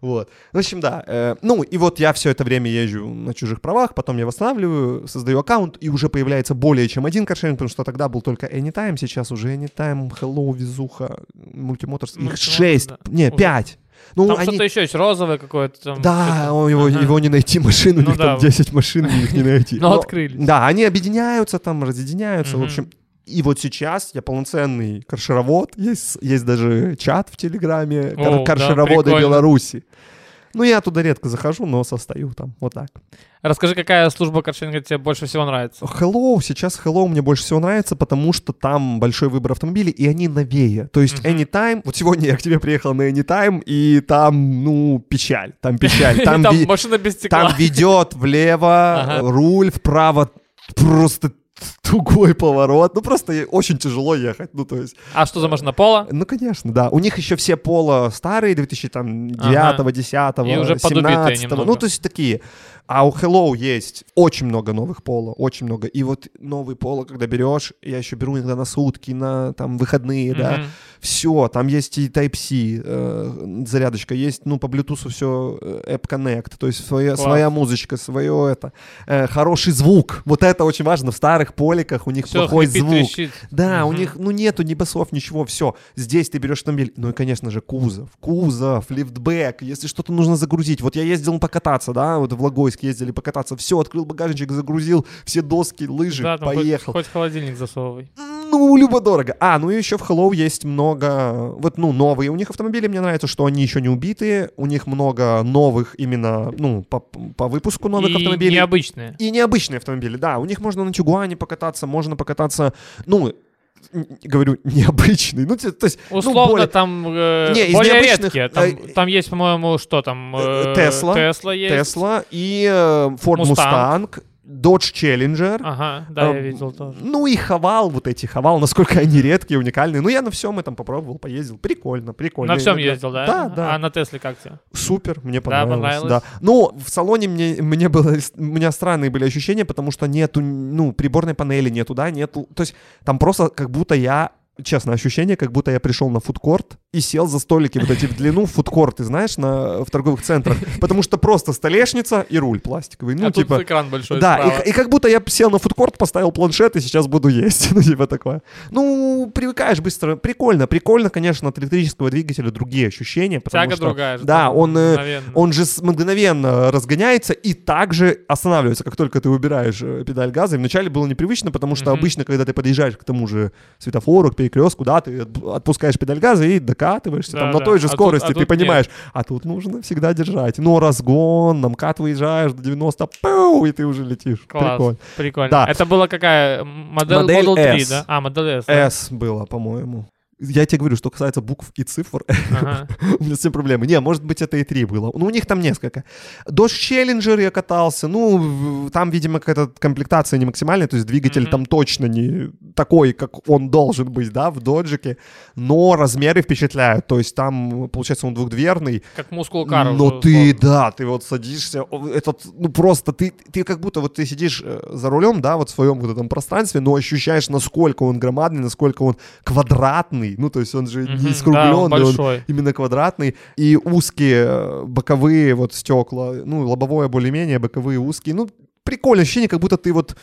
Вот. В общем, да. э, ну, и вот я все это время езжу на чужих правах, потом я восстанавливаю, создаю аккаунт, и уже появляется более чем один каршеринг, потому что тогда был только Anytime, сейчас уже Anytime, Hello, Везуха, Multimotorс, их шесть, да. не, Уже. пять. Ну, Там они... что-то еще есть, розовое какое-то там. Да, у его, Ага. его не найти машину, у Ну них там да. 10 машин, их не найти. Но Но- открылись. Да, они объединяются там, разъединяются, в общем. И вот сейчас я полноценный каршеровод, есть, есть даже чат в Телеграме, кар- О, да, каршероводы прикольно. Беларуси. Ну, я туда редко захожу, но состою там, вот так. Расскажи, какая служба каршеринга тебе больше всего нравится? Hello, сейчас Hello мне больше всего нравится, потому что там большой выбор автомобилей, и они новее. То есть Мгм. Anytime, вот сегодня я к тебе приехал на Anytime, и там, ну, печаль, там печаль. Там, Там ви- машина без стекла. там ведет влево, Ага. руль вправо, просто тугой поворот. Ну, просто очень тяжело ехать. Ну, то есть, А что за машина? Пола? ну, конечно, да. У них еще все поло старые, 2009, 10, И уже подубитые 17. немного. Ну, то есть такие. А у Hello есть очень много новых поло, очень много. И вот новый поло, когда берешь, я еще беру иногда на сутки, на там выходные, да, Мгм. все, там есть и Type-C э, зарядочка, есть, ну, по Bluetooth все App Connect, то есть своя, Класс. своя музычка, свое это, э, хороший звук, вот это очень важно, в старых полях роликах, у них Все, плохой звук. трещит. Да, у Мгм. них, ну, нету ни басов, ничего, все. Здесь ты берешь автомобиль, ну и, конечно же, кузов, кузов, лифтбэк, если что-то нужно загрузить. Вот я ездил покататься, да, вот в Логойск ездили покататься, все, открыл багажничек, загрузил, все доски, лыжи, Да, там хоть- поехал. Хоть, холодильник засовывай. Ну, любо-дорого. А, ну и еще в Hello есть много, вот, ну, новые у них автомобили, мне нравится, что они еще не убитые, у них много новых именно, ну, по, по выпуску новых И автомобилей. необычные. И необычные автомобили, да. У них можно на Тюгуане покататься, можно покататься, ну, говорю, необычный. Ну, то есть, ну, Условно более- там э, Не, из более необычных, редкие. Там, э, там есть, по-моему, что там? Э, э, Тесла. Тесла есть. Tesla и э, Ford Mustang. Mustang, Dodge Challenger. Ага, да, я Эм, видел тоже. Ну и хавал, вот эти хавал, насколько они редкие, уникальные. Ну я на всем этом попробовал, поездил. Прикольно, прикольно. На всем Иногда- ездил, да? Да, да. А на Тесле как тебе? Супер, мне понравилось. понравилось? Да. Ну, в салоне мне, мне было, у меня странные были ощущения, потому что нету, ну, приборной панели нету, да, нету, то есть там просто как будто я Честно, ощущение, как будто я пришел на фудкорт и сел за столики вот эти в длину фудкорт, ты знаешь, на, в торговых центрах. Потому что просто столешница и руль пластиковый. Ну, а типа... тут экран большой Да, и, и как будто я сел на фудкорт, поставил планшет и сейчас буду есть. Ну, типа такое. Ну, привыкаешь быстро. Прикольно. Прикольно, конечно, от электрического двигателя другие ощущения. Потому Тяга что, другая же. Да, он, э, мгновенно. он же мгновенно разгоняется и также останавливается, как только ты убираешь э, педаль газа. И вначале было непривычно, потому что Мгм. обычно, когда ты подъезжаешь к тому же светофору, к перекрестку, да, ты отп- отпускаешь педаль газа и докатываешься Да, там на да. той же А тут- скорости, а ты тут понимаешь. А тут нужно всегда держать. Но разгон, на МКАД выезжаешь до 90, пау, и ты уже летишь. Класс. Прикольно. Прикольно. Да. Это была какая? Модель, Модель Model 3, S. да? А, модель S. да? S было, по-моему. Я тебе говорю, что касается букв и цифр, Ага. у меня с этим проблемы. Не, может быть, это и 3 было. Ну, у них там несколько. Dodge Challenger я катался. Ну, там, видимо, какая-то комплектация не максимальная, то есть двигатель Мгм. там точно не такой, как он должен быть, да, в доджике. Но размеры впечатляют. То есть там, получается, он двухдверный. Как мускул кара. Но ты, условно. да, ты вот садишься, этот, ну просто ты, ты как будто вот ты сидишь э, за рулем, да, вот в своем вот этом пространстве, но ощущаешь, насколько он громадный, насколько он квадратный, ну то есть он же не да, он скругленный, он именно квадратный, и узкие э, боковые вот стекла, ну лобовое более-менее, боковые узкие, ну прикольное ощущение, как будто ты вот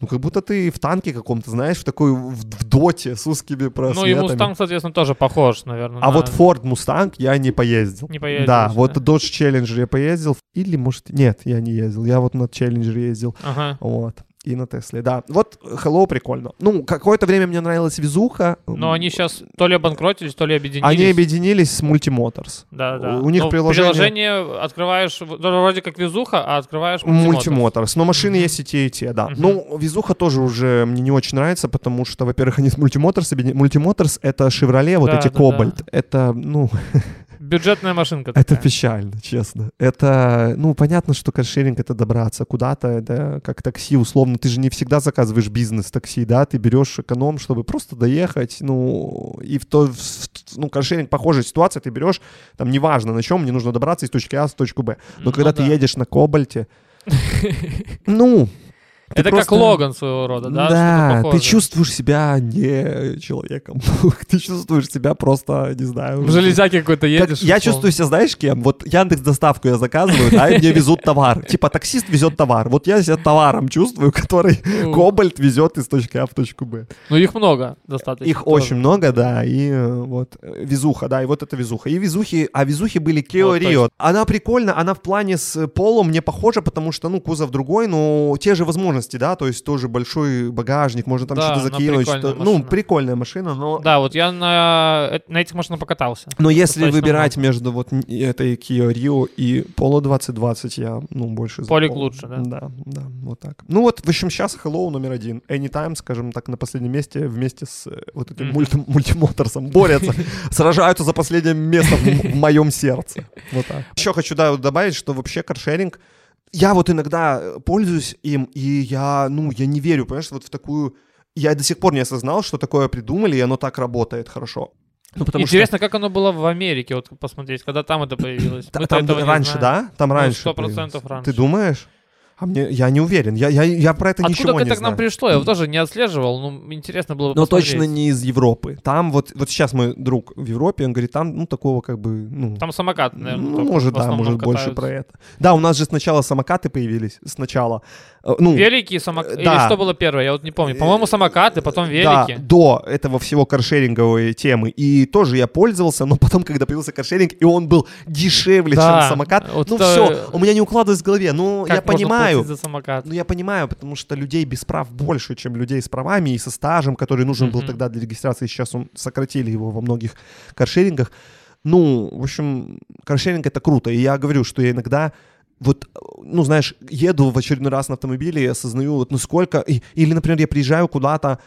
ну, как будто ты в танке каком-то, знаешь, в такой, в, в доте с узкими Ну и просветами. Мустанг, соответственно, тоже похож, наверное. А на- вот Ford Mustang я не поездил. Не поездил Да, вот да? Dodge Challenger я поездил. Или, может, нет, я не ездил. Я вот на Challenger ездил. Ага. Вот. И на Тесле, да. Вот Hello прикольно. Ну, какое-то время мне нравилась везуха. Но они сейчас то ли обанкротились, то ли объединились. Они объединились с Multimotors. Да, да. У них Ну, приложение- приложение открываешь, ну, вроде как везуха, а открываешь мультимотор. Multimotors. Но машины Мгм. есть и те, и те, да. Мгм. Ну, везуха тоже уже мне не очень нравится, потому что, во-первых, они с Multimotors объединились. Multimotors — это Chevrolet, вот Да, эти да, Cobalt. Это, ну, Бюджетная машинка Это такая. печально, честно. Это, ну, понятно, что каршеринг — это добраться куда-то, это как такси, условно. Ты же не всегда заказываешь бизнес-такси, да, ты берешь эконом, чтобы просто доехать, ну, и в то, в- ну, каршеринг похожая ситуация, ты берешь, там, неважно на чем, мне нужно добраться из точки А в точку Б. Но Ну когда ты да. едешь на Кобальте, ну, ты Это просто- как Логан своего рода, да? Да, ты чувствуешь себя не человеком. ты чувствуешь себя просто, не знаю... В железяке какой-то Как- едешь. я условно. чувствую себя, знаешь, кем? Вот Яндекс доставку я заказываю, да, и мне везут товар. Типа таксист везет товар. Вот я себя товаром чувствую, который Кобальт везет из точки А в точку Б. Ну, их много достаточно. Их тоже. очень много, да, и э, вот э, везуха, да, и вот это везуха. И везухи, а везухи были Kia Вот Rio. Она прикольна, она в плане с полом мне похожа, потому что, ну, кузов другой, но те же возможности, да, то есть тоже большой багажник, можно там Да, что-то закинуть. прикольная что- ну, прикольная машина, но... Да, вот я на, э- на этих машинах покатался. Но если выбирать между вот этой Kia Rio и Polo 2020, я, ну, больше Полик Polo. лучше, да? Да, да, вот так. Ну вот, в общем, сейчас Hello номер один. Anytime, скажем так, на последнем месте вместе с э, вот этим мульти- мультимоторсом борются, сражаются за последнее место в, моем сердце. Вот так. Еще хочу, да, добавить, что вообще каршеринг, я вот иногда э, пользуюсь им, и я, ну, я не верю, понимаешь, вот в такую... Я до сих пор не осознал, что такое придумали, и оно так работает хорошо. Ну, потому что... Интересно, как оно было в Америке, вот посмотреть, когда там это появилось. Там раньше, да? Там Ну, раньше. 100% появилось. раньше. Ты думаешь? А мне, я не уверен. Я, я, я про это Откуда ничего это не к нам знаю. пришло? Я его тоже не отслеживал, ну, интересно было бы Но посмотреть. точно не из Европы. Там вот, вот сейчас мой друг в Европе, он говорит, там, ну, такого как бы, ну... Там самокат, наверное, ну, может, да, может, больше катаются. про это. Да, у нас же сначала самокаты появились, сначала. Э, Ну, Велики и самокаты. э, Или да. что было первое? Я вот не помню. По-моему, самокаты, потом Да, велики. до этого всего каршеринговой темы. И тоже я пользовался, но потом, когда появился каршеринг, и он был дешевле, Да, чем самокат, вот ну это- все, у меня не укладывалось в голове. Ну, Как я можно понимаю, за самокат? Ну, я понимаю, потому что людей без прав больше, чем людей с правами и со стажем, который нужен был Мгм. тогда для регистрации. Сейчас он сократили его во многих каршерингах. Ну, в общем, каршеринг это круто. И я говорю, что я иногда вот, ну, знаешь, еду в очередной раз на автомобиле и осознаю, вот, сколько... и- или, например, я приезжаю куда-то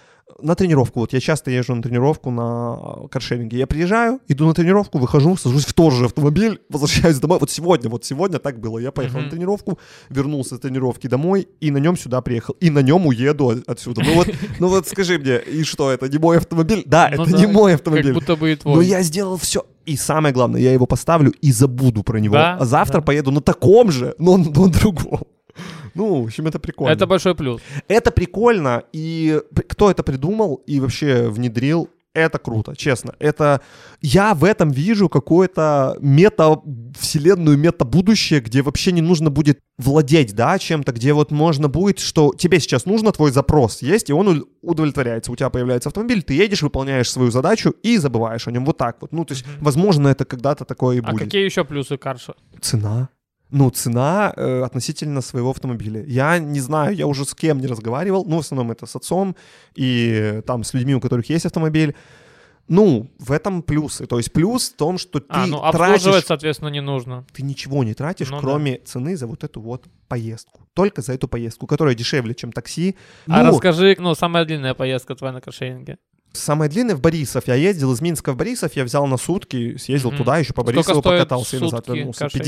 на тренировку. Вот я часто езжу на тренировку на э, каршеринге. Я приезжаю, иду на тренировку, выхожу, сажусь в тот же автомобиль, возвращаюсь домой. Вот сегодня, вот сегодня так было. Я поехал Мгм. на тренировку, вернулся с тренировки домой и на нем сюда приехал. И на нем уеду от- отсюда. Ну вот, ну вот скажи мне, и что, это не мой автомобиль? Да, Ну это да, не мой Как автомобиль. будто бы и твой. Но я сделал все. И самое главное, я его поставлю и забуду про него. Да, а завтра да. поеду на таком же, но на но другом. Ну, в общем, это прикольно. Это большой плюс. Это прикольно, и кто это придумал и вообще внедрил, это круто, честно. Это я в этом вижу какое-то мета вселенную, мета будущее, где вообще не нужно будет владеть, да, чем-то, где вот можно будет, что тебе сейчас нужно, твой запрос есть, и он удовлетворяется. У тебя появляется автомобиль, ты едешь, выполняешь свою задачу и забываешь о нем. Вот так вот. Ну, то есть, возможно, это когда-то такое и А будет. какие еще плюсы карша? Цена. Ну, цена э, относительно своего автомобиля. Я не знаю, я уже с кем не разговаривал, ну, в основном это с отцом и э, там с людьми, у которых есть автомобиль. Ну, в этом плюсы. То есть плюс в том, что ты А, ну обслуживать, тратишь, соответственно, не нужно. ты ничего не тратишь, Ну да. кроме цены за вот эту вот поездку. Только за эту поездку, которая дешевле, чем такси. А Ну, расскажи, ну, самая длинная поездка твоя на каршеринге. Самое длинное в Борисов. Я ездил из Минска в Борисов, я взял на сутки, съездил Мгм. туда, еще по Борисову покатался и назад вернулся. каршеринг?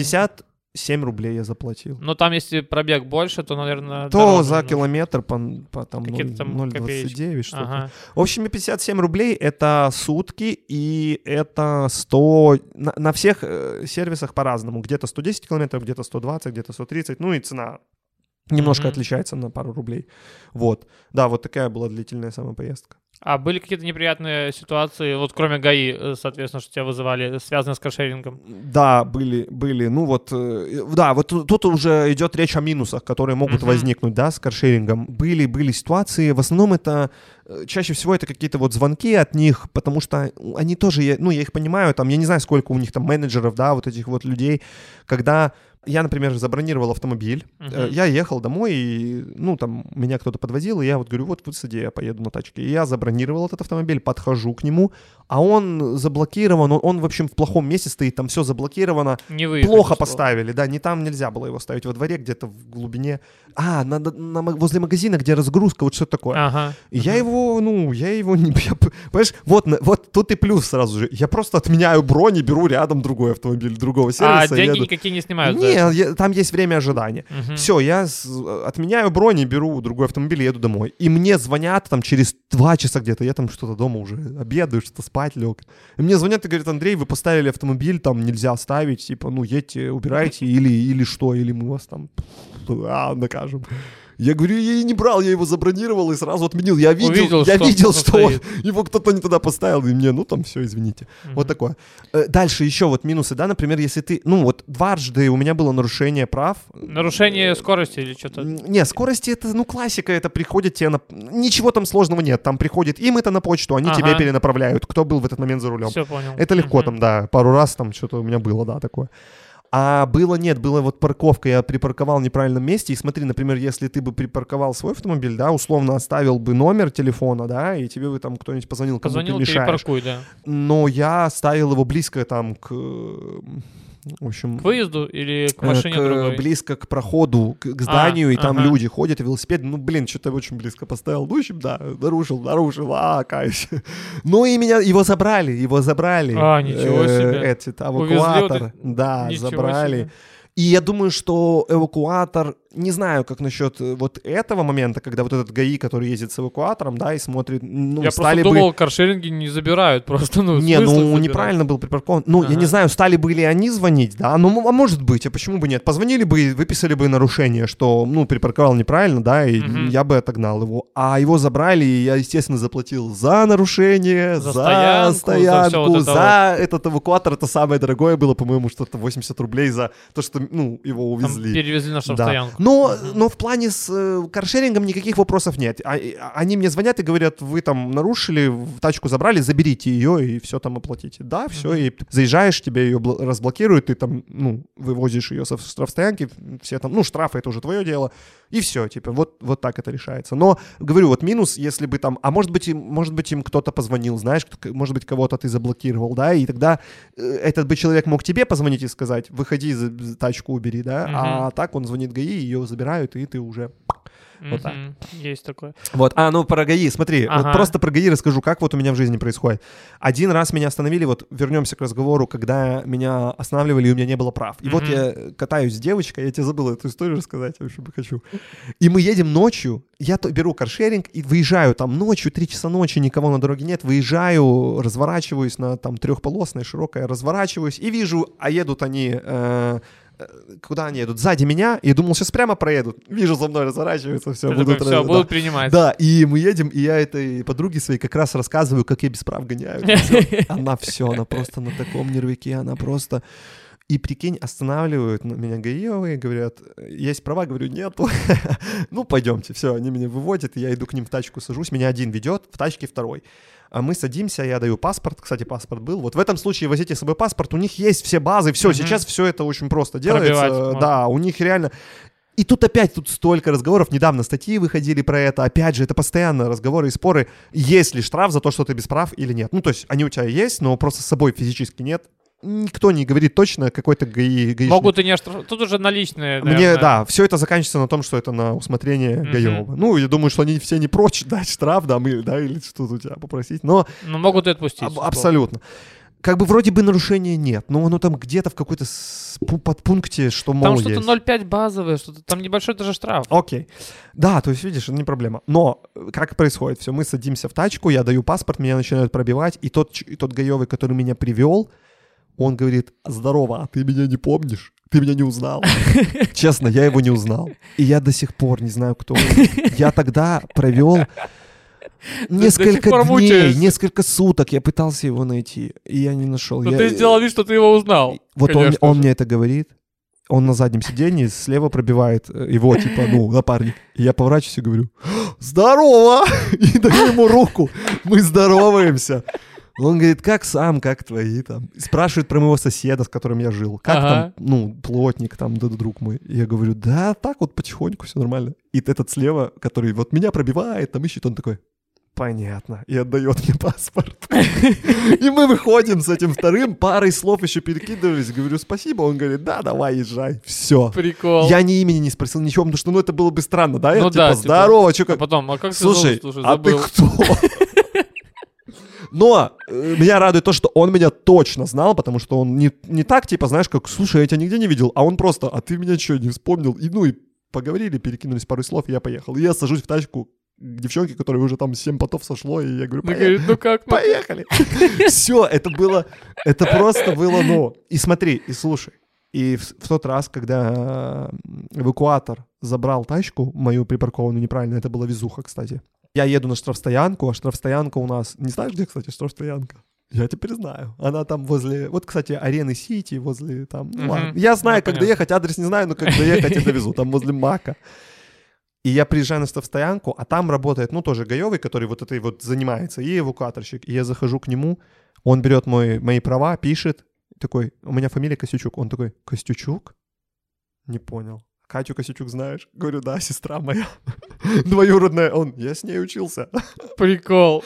57 рублей я заплатил. Но там, если пробег больше, то, наверное, То дороже за немножко. километр по, по там Какие-то там 0,29 что-то. Ага. В общем, и 57 рублей это сутки, и это 100... На, на всех э, сервисах по-разному. Где-то 110 километров, где-то 120, где-то 130. Ну и цена немножко Мгм. отличается на пару рублей. Вот. Да, вот такая была длительная самая поездка. А были какие-то неприятные ситуации, вот кроме ГАИ, э, соответственно, что тебя вызывали, связанные с каршерингом? Да, были, были. Ну вот, э, да, вот тут уже идет речь о минусах, которые могут Мгм. возникнуть, да, с каршерингом. Были, были ситуации, в основном это, э, чаще всего это какие-то вот звонки от них, потому что они тоже, ну, я их понимаю, там, я не знаю, сколько у них там менеджеров, да, вот этих вот людей, когда я, например, забронировал автомобиль, э, я ехал домой, и, ну, там, меня кто-то подвозил, и я вот говорю, вот высади, я поеду на тачке. И я забронировал этот автомобиль, подхожу к нему, а он заблокирован, он, он в общем, в плохом месте стоит, там все заблокировано, Не выехать. плохо поставили, да, не там нельзя было его ставить во дворе, где-то в глубине. А, на, на- на возле магазина, где разгрузка, вот что такое. Ага. И я ага. его, ну, я его не... я понимаешь, вот, вот тут и плюс сразу же. Я просто отменяю бронь и беру рядом другой автомобиль другого А сервиса. деньги еду. никакие не снимают это? Не, я- там есть время ожидания. Мгм. Все, я с- отменяю бронь и беру другой автомобиль и еду домой. И мне звонят там через два часа где-то, я там что-то дома уже обедаю, что-то спать лег. И мне звонят и говорят, Андрей, вы поставили автомобиль, там нельзя ставить, типа, ну, едьте, убирайте, или, или что, или мы вас там а, накажем. Я говорю, я и не брал, я его забронировал и сразу отменил. Я видел, Увидел, я что видел, что он- его кто-то не туда поставил, и мне, ну там все, извините. Мгм. Вот такое. Э, Дальше еще вот минусы, да, например, если ты, ну вот дважды у меня было нарушение прав. Нарушение скорости или что-то? Не, скорости это, ну, классика, это приходит тебе на... Ничего там сложного нет, там приходит им это на почту, они тебе Ага. перенаправляют, кто был в этот момент за рулем. Все понял. Это легко Мгм. там, да, пару раз там что-то у меня было, да, такое. А было нет, была вот парковка, я припарковал в неправильном месте, и смотри, например, если ты бы припарковал свой автомобиль, да, условно оставил бы номер телефона, да, и тебе бы там кто-нибудь позвонил, кому Позвонил, ты мешаешь. перепаркуй, да. Но я ставил его близко там к, в общем... К выезду или к э, машине к- другой? близко к проходу, к, к зданию, и там ага. люди ходят, и велосипед, ну, блин, что-то очень близко поставил. Ну, в общем, да, нарушил, нарушил, а, каюсь. Ну, и меня, его забрали, его забрали. А, ничего Э, себе. Этот Увезли эвакуатор, вот да, Ничего забрали. себе. И я думаю, что эвакуатор, не знаю, как насчет э, вот этого момента, когда вот этот ГАИ, который ездит с эвакуатором, да, и смотрит, ну, Я стали просто бы... думал, каршеринги не забирают просто, ну, Не, ну забирать? неправильно был припаркован. Ну, я Ага. не знаю, стали бы ли они звонить, да, ну, а может быть, а почему бы нет? Позвонили бы и выписали бы нарушение, что, ну, припарковал неправильно, да, и Мгм. я бы отогнал его. А его забрали, и я, естественно, заплатил за нарушение, За за, стоянку, за стоянку, всё вот это за этот эвакуатор. Это самое дорогое было, по-моему, что-то 80 рублей за то, что ну, его Там увезли. перевезли на Да. штрафстоянку. Но, но в плане с э, каршерингом никаких вопросов нет. А- и- они мне звонят и говорят, вы там нарушили, в тачку забрали, заберите ее и все там оплатите. Да, все, Мгм. и заезжаешь, тебе ее бл- разблокируют, ты там, ну, вывозишь ее со штрафстоянки, все там, ну, штрафы это уже твое дело, и все, типа, вот, вот так это решается. Но, говорю, вот минус, если бы там, а может быть, им, может быть, им кто-то позвонил, знаешь, может быть, кого-то ты заблокировал, да, и тогда э, этот бы человек мог тебе позвонить и сказать, выходи, тачку убери, да, а так он звонит ГАИ, ее забирают, и ты уже... вот так. Есть такое. Вот, а, ну про ГАИ, смотри, Ага. вот просто про ГАИ расскажу, как вот у меня в жизни происходит. Один раз меня остановили, вот вернемся к разговору, когда меня останавливали, и у меня не было прав. И вот Мгм. я катаюсь с девочкой, я тебе забыл эту историю рассказать, я очень бы хочу. И мы едем ночью, я то- беру каршеринг и выезжаю там ночью, 3 часа ночи, никого на дороге нет, выезжаю, разворачиваюсь на там трехполосной, широкая, разворачиваюсь и вижу, а едут они... э, Куда они едут? Сзади меня. И думал, сейчас прямо проедут. Вижу, за мной разворачиваются, все, Ты будут такой, все, да. будут принимать. Да, и мы едем, и я этой подруге своей как раз рассказываю, как я без прав гоняю. Она все, она просто на таком нервике, она просто... И прикинь, останавливают меня гаевые, говорят, есть права, говорю, нету. ну, пойдемте, все, они меня выводят, я иду к ним в тачку, сажусь, меня один ведет, в тачке второй. А мы садимся, я даю паспорт, кстати, паспорт был. Вот в этом случае возите с собой паспорт, у них есть все базы, все, Мгм. сейчас все это очень просто Пробивать делается. можно. Да, у них реально... И тут опять тут столько разговоров. Недавно статьи выходили про это. Опять же, это постоянно разговоры и споры. Есть ли штраф за то, что ты без прав или нет. Ну, то есть они у тебя есть, но просто с собой физически нет. Никто не говорит точно, какой-то гаи, гаишник. Могут и не оштраф- Тут уже наличные, Мне, наверное. да, все это заканчивается на том, что это на усмотрение Мгм. Гаева. Ну, я думаю, что они все не прочь дать штраф, да, мы, да, или что-то у тебя попросить. Но Ну, могут и отпустить. Аб- абсолютно. Как бы вроде бы нарушения нет, но оно там где-то в какой-то с- пу- подпункте, что мол Там что-то есть. 0,5 базовое, что-то там небольшой даже штраф. Окей. Да, то есть, видишь, это не проблема. Но э, как происходит все? Мы садимся в тачку, я даю паспорт, меня начинают пробивать, и тот, и тот гаевый, который меня привел, он говорит, здорово, а ты меня не помнишь? Ты меня не узнал. Честно, я его не узнал. И я до сих пор не знаю, кто он. Я тогда провел несколько дней, мучаешься. несколько суток я пытался его найти, и я не нашел. Но Я- ты сделал вид, что ты его узнал. вот он, он мне это говорит. Он на заднем сиденье слева пробивает э, его, типа, ну, напарник. И я поворачиваюсь и говорю, здорово! И даю ему руку. Мы здороваемся. Он говорит, как сам, как твои там. Спрашивает про моего соседа, с которым я жил. Как Ага. там, ну, плотник там, да, друг мой. И я говорю, да, так вот потихоньку, все нормально. И этот слева, который вот меня пробивает, там ищет, он такой, понятно. И отдает мне паспорт. И мы выходим с этим вторым, парой слов еще перекидывались. Говорю, спасибо. Он говорит, да, давай, езжай. Все. Прикол. Я ни имени не спросил, ничего, потому что, ну, это было бы странно, да? Я Ну типа, да, типа, здорово, что А как... потом, а как ты Слушай, а ты кто? Но э, меня радует то, что он меня точно знал, потому что он не, не так, типа, знаешь, как, слушай, я тебя нигде не видел, а он просто, а ты меня что, не вспомнил? И, ну, и поговорили, перекинулись пару слов, и я поехал. И я сажусь в тачку к девчонке, которой уже там 7 потов сошло, и я говорю, «Поехали». ну как, ну? Поехали. Все, это было, это просто было, ну. И смотри, и слушай. И в, в тот раз, когда э, эвакуатор забрал тачку, мою припаркованную неправильно, это была везуха, кстати. Я еду на штрафстоянку, а штрафстоянка у нас... Не знаешь, где, кстати, штрафстоянка? Я теперь знаю. Она там возле... Вот, кстати, арены Сити, возле там... Ну, ладно. Я знаю, Ну, как понятно. доехать, адрес не знаю, но как доехать, я довезу. Там возле Мака. И я приезжаю на штрафстоянку, а там работает, ну, тоже Гаевый, который вот этой вот занимается, и эвакуаторщик. И я захожу к нему, он берет мой, мои права, пишет, такой, у меня фамилия Костючук. Он такой, Костючук? Не понял. Катю Косячук знаешь? Говорю, да, сестра моя. Двоюродная. Он, я с ней учился. Прикол.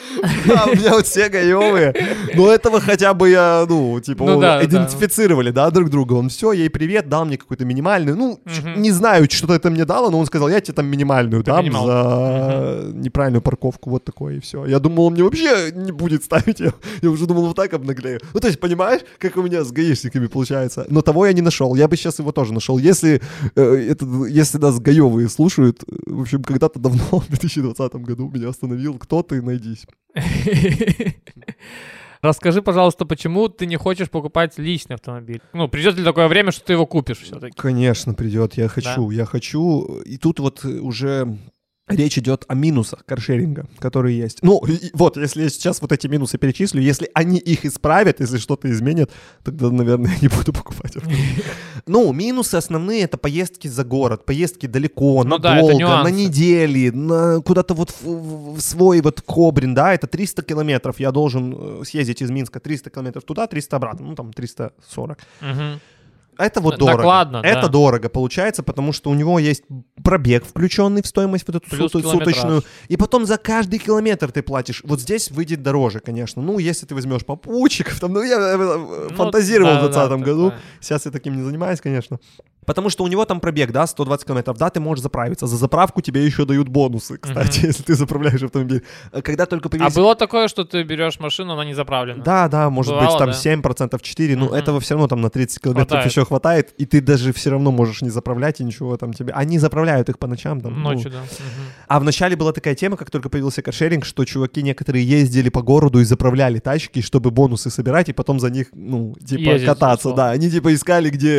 Да, у меня вот все гаевые. Но этого хотя бы я, ну, типа, Ну да, да. идентифицировали, да, друг друга. Он все, ей привет, дал мне какую-то минимальную. Ну, Мгм. не знаю, что это мне дало, но он сказал, я тебе там минимальную Ты дам минимал. за неправильную парковку, вот такое, и все. Я думал, он мне вообще не будет ставить. Я, я уже думал, вот так обнаглею. Ну, то есть, понимаешь, как у меня с гаишниками получается. Но того я не нашел. Я бы сейчас его тоже нашел. Если, э, это, если нас гаевые слушают, э, в общем, когда-то давно, в 2020 году меня остановил, кто ты, найдись. Расскажи, пожалуйста, почему ты не хочешь покупать личный автомобиль? Ну, придет ли такое время, что ты его купишь все-таки? Конечно, придет. Я хочу, я хочу. И тут вот уже речь идет о минусах каршеринга, которые есть. Ну, вот, если я сейчас вот эти минусы перечислю, если они их исправят, если что-то изменят, тогда, наверное, я не буду покупать. Ну, минусы основные это поездки за город, поездки далеко, Ну да, надолго, на нюансы. недели, на куда-то вот в, свой вот Кобрин, да, это 300 километров. Я должен э, съездить из Минска 300 километров туда, 300 обратно, ну там 340. Мгм. Это вот дорого. докладно, это да. дорого получается, потому что у него есть пробег, включенный в стоимость вот эту Плюс километраж. суточную. И потом за каждый километр ты платишь. Вот здесь выйдет дороже, конечно. Ну, если ты возьмешь попутчиков, там, ну, я э, э, Ну, фантазировал да, в да, 2020 да, году. такое. Сейчас я таким не занимаюсь, конечно. Потому что у него там пробег, да, 120 километров. Да, ты можешь заправиться. За заправку тебе еще дают бонусы, кстати, если ты заправляешь автомобиль. Когда только А появились... было такое, что ты берешь машину, она не заправлена? Да, да, может Бывало, быть, там да? 7%, 4%, но Мгм. этого все равно там на 30 километров Хватает. еще хватает, и ты даже все равно можешь не заправлять и ничего там тебе. Они заправляют их по ночам там. ну. Ночью, да. Мгм. А вначале была такая тема, как только появился каршеринг, что чуваки некоторые ездили по городу и заправляли тачки, чтобы бонусы собирать, и потом за них, ну, типа, Ездить, кататься, да. Они типа искали, где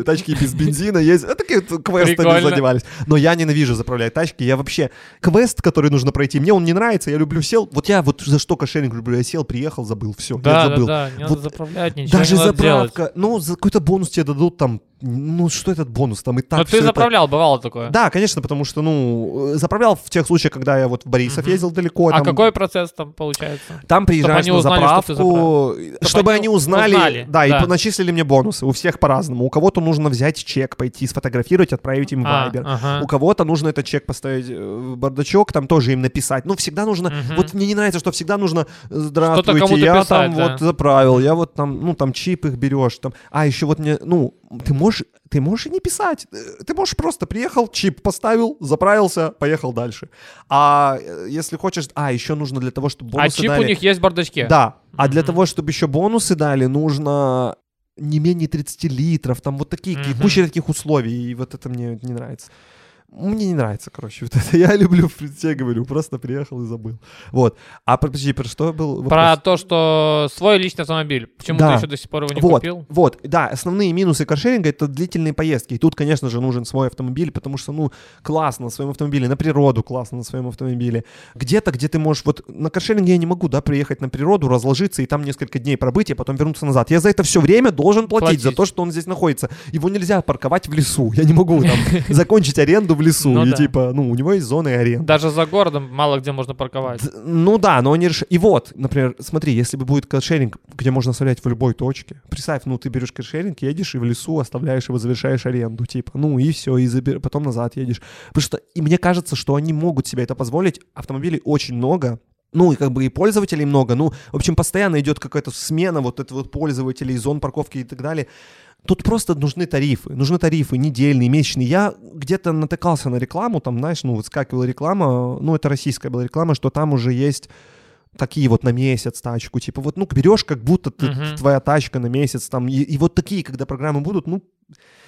э, тачки без бензина есть. А такие квестами задевались. Но я ненавижу заправлять тачки. Я вообще... Квест, который нужно пройти, мне он не нравится, я люблю сел. Вот я вот за что каршеринг люблю. Я сел, приехал, забыл, все, Да, да, забыл. да, не надо Вот заправлять, ничего Даже не надо делать. заправка, ну, за какой-то бонус тебе дадут там, ну, что этот бонус, там и так Но всё ты это- заправлял, бывало такое? Да, конечно, потому что, ну, э, заправлял в тех случаях, когда я вот в Борисов Мгм. ездил далеко. А там, какой процесс там получается? Там приезжаешь на узнали, что ты заправку, чтобы они узнали, узнали, да, и да. начислили мне бонусы. У всех по-разному. У кого-то нужно взять чек, пойти сфотографировать, отправить им А, Viber. ага. У кого-то нужно этот чек поставить э, в бардачок, там тоже им написать. Ну, всегда нужно... Мгм. Вот мне не нравится, что всегда нужно «Здравствуйте, кому-то я писать, там да. вот заправил, я вот там, ну, там чип их берешь, там... А, еще вот мне, ну, ты можешь, ты можешь и не писать. Э, Ты можешь просто приехал, чип поставил, заправился, поехал дальше. А э, если хочешь... А, еще нужно для того, чтобы А бонусы чип дали... у них есть в бардачке? Да, а для Мгм. того, чтобы еще бонусы дали, нужно не менее 30 литров, там вот такие, Мгм. куча таких условий, и вот это мне не нравится. Мне не нравится, короче, вот это. Я люблю, я говорю, просто приехал и забыл. Вот. А подожди, про что был вопрос? Про то, что свой личный автомобиль. Почему Да. ты еще до сих пор его не вот, купил? вот, да, основные минусы каршеринга это длительные поездки. И тут, конечно же, нужен свой автомобиль, потому что, ну, классно на своем автомобиле, на природу классно на своем автомобиле. Где-то, где ты можешь, вот на каршеринге я не могу, да, приехать на природу, разложиться и там несколько дней пробыть, и потом вернуться назад. Я за это все время должен платить, Платить. за то, что он здесь находится. Его нельзя парковать в лесу. Я не могу там закончить аренду в лесу. Ну и да. типа, ну, у него есть зоны аренды. Даже за городом мало где можно парковать. Д- Ну да, но они реш... И вот, например, смотри, если бы будет каршеринг, где можно оставлять в любой точке, представь, ну ты берешь каршеринг, едешь и в лесу оставляешь его, завершаешь аренду, типа, ну и все, и забер... потом назад едешь. Потому что, и мне кажется, что они могут себе это позволить, автомобилей очень много, ну, и как бы и пользователей много, ну, в общем, постоянно идет какая-то смена вот этого вот пользователей, зон парковки и так далее. Тут просто нужны тарифы, нужны тарифы недельные, месячные. Я где-то натыкался на рекламу, там, знаешь, ну, выскакивала реклама, ну, это российская была реклама, что там уже есть такие вот на месяц тачку, типа вот, ну, берешь, как будто ты- Мгм. твоя тачка на месяц, там, и, и вот такие, когда программы будут, ну,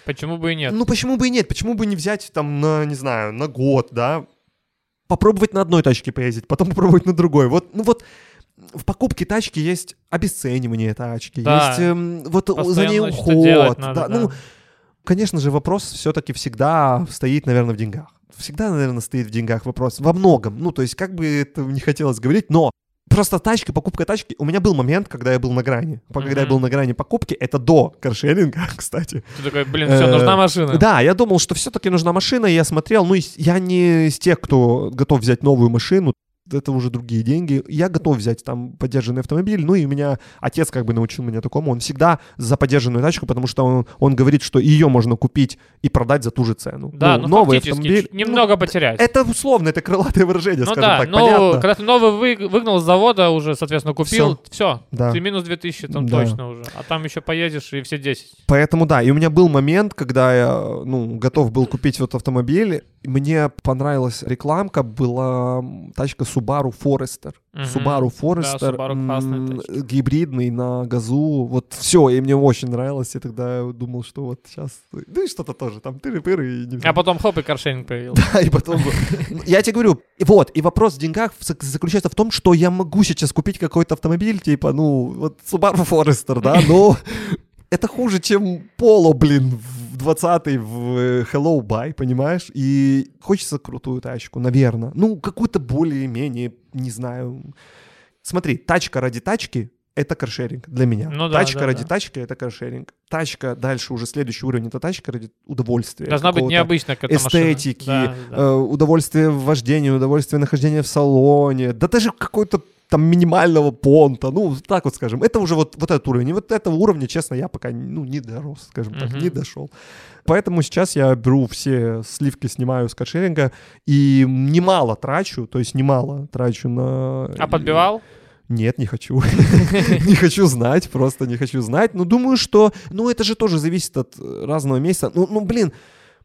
Почему бы и нет? ну, почему бы и нет? Почему бы не взять там на, не знаю, на год, да? Попробовать на одной тачке поездить, потом попробовать на другой. Вот, ну вот в покупке тачки есть обесценивание тачки, Да. есть эм, вот за ней Постоянно что-то делать уход. надо, да, да. Ну, конечно же, вопрос все-таки всегда стоит, наверное, в деньгах. Всегда, наверное, стоит в деньгах вопрос. Во многом. Ну, то есть, как бы это не хотелось говорить, но просто тачка, покупка тачки. У меня был момент, когда я был на грани. Когда я был на грани покупки, это до каршеринга, кстати. Ты такой, блин, все, Э, нужна машина. Да, я думал, что все-таки нужна машина, и я смотрел, ну, я не из тех, кто готов взять новую машину, это уже другие деньги. Я готов взять там поддержанный автомобиль, ну и у меня отец как бы научил меня такому, он всегда за поддержанную тачку, потому что он, он говорит, что ее можно купить и продать за ту же цену. Да, ну, новый фактически, автомобиль. чуть- немного ну, потерять. Это условно, это крылатое выражение, ну скажем да, так, ну, понятно. когда ты новый вы- выгнал с завода уже, соответственно, купил, все, Да. ты минус 2000 там Да. точно уже. А там еще поедешь и все 10. Поэтому да, и у меня был момент, когда я, ну, готов был купить вот автомобиль, мне понравилась рекламка, была тачка Subaru Forester. Мгм. Subaru Forester, Subaru классная м, тачка. гибридный на газу, вот все, и мне очень нравилось, и тогда я думал, что вот сейчас, ну и что-то тоже, там тыры-пыры, и не А потом хоп, и каршеринг появился. Да, и потом... Я тебе говорю, вот, и вопрос в деньгах зак- заключается в том, что я могу сейчас купить какой-то автомобиль, типа, ну, вот Subaru Forester, да, но это хуже, чем Polo, блин, в 20-й в э, Hello Buy, понимаешь? И хочется крутую тачку, наверное. Ну, какую-то более-менее, не знаю. Смотри, тачка ради тачки — это каршеринг для меня. Ну да, тачка да, ради да. тачки — это каршеринг. Тачка дальше уже следующий уровень — это тачка ради удовольствия. Должна быть необычная какая-то машина. эстетики, Да, да. э, удовольствие в вождении, удовольствие нахождения в салоне, да даже какой-то там минимального понта, ну, так вот скажем. Это уже вот, вот этот уровень. И вот этого уровня, честно, я пока ну, не дорос, скажем так, Мгм. не дошел. Поэтому сейчас я беру все сливки, снимаю с каршеринга и немало трачу, то есть немало трачу на... А подбивал? Нет, не хочу. Не хочу знать, просто не хочу знать. Но думаю, что... Ну, это же тоже зависит от разного месяца. Ну, ну, блин,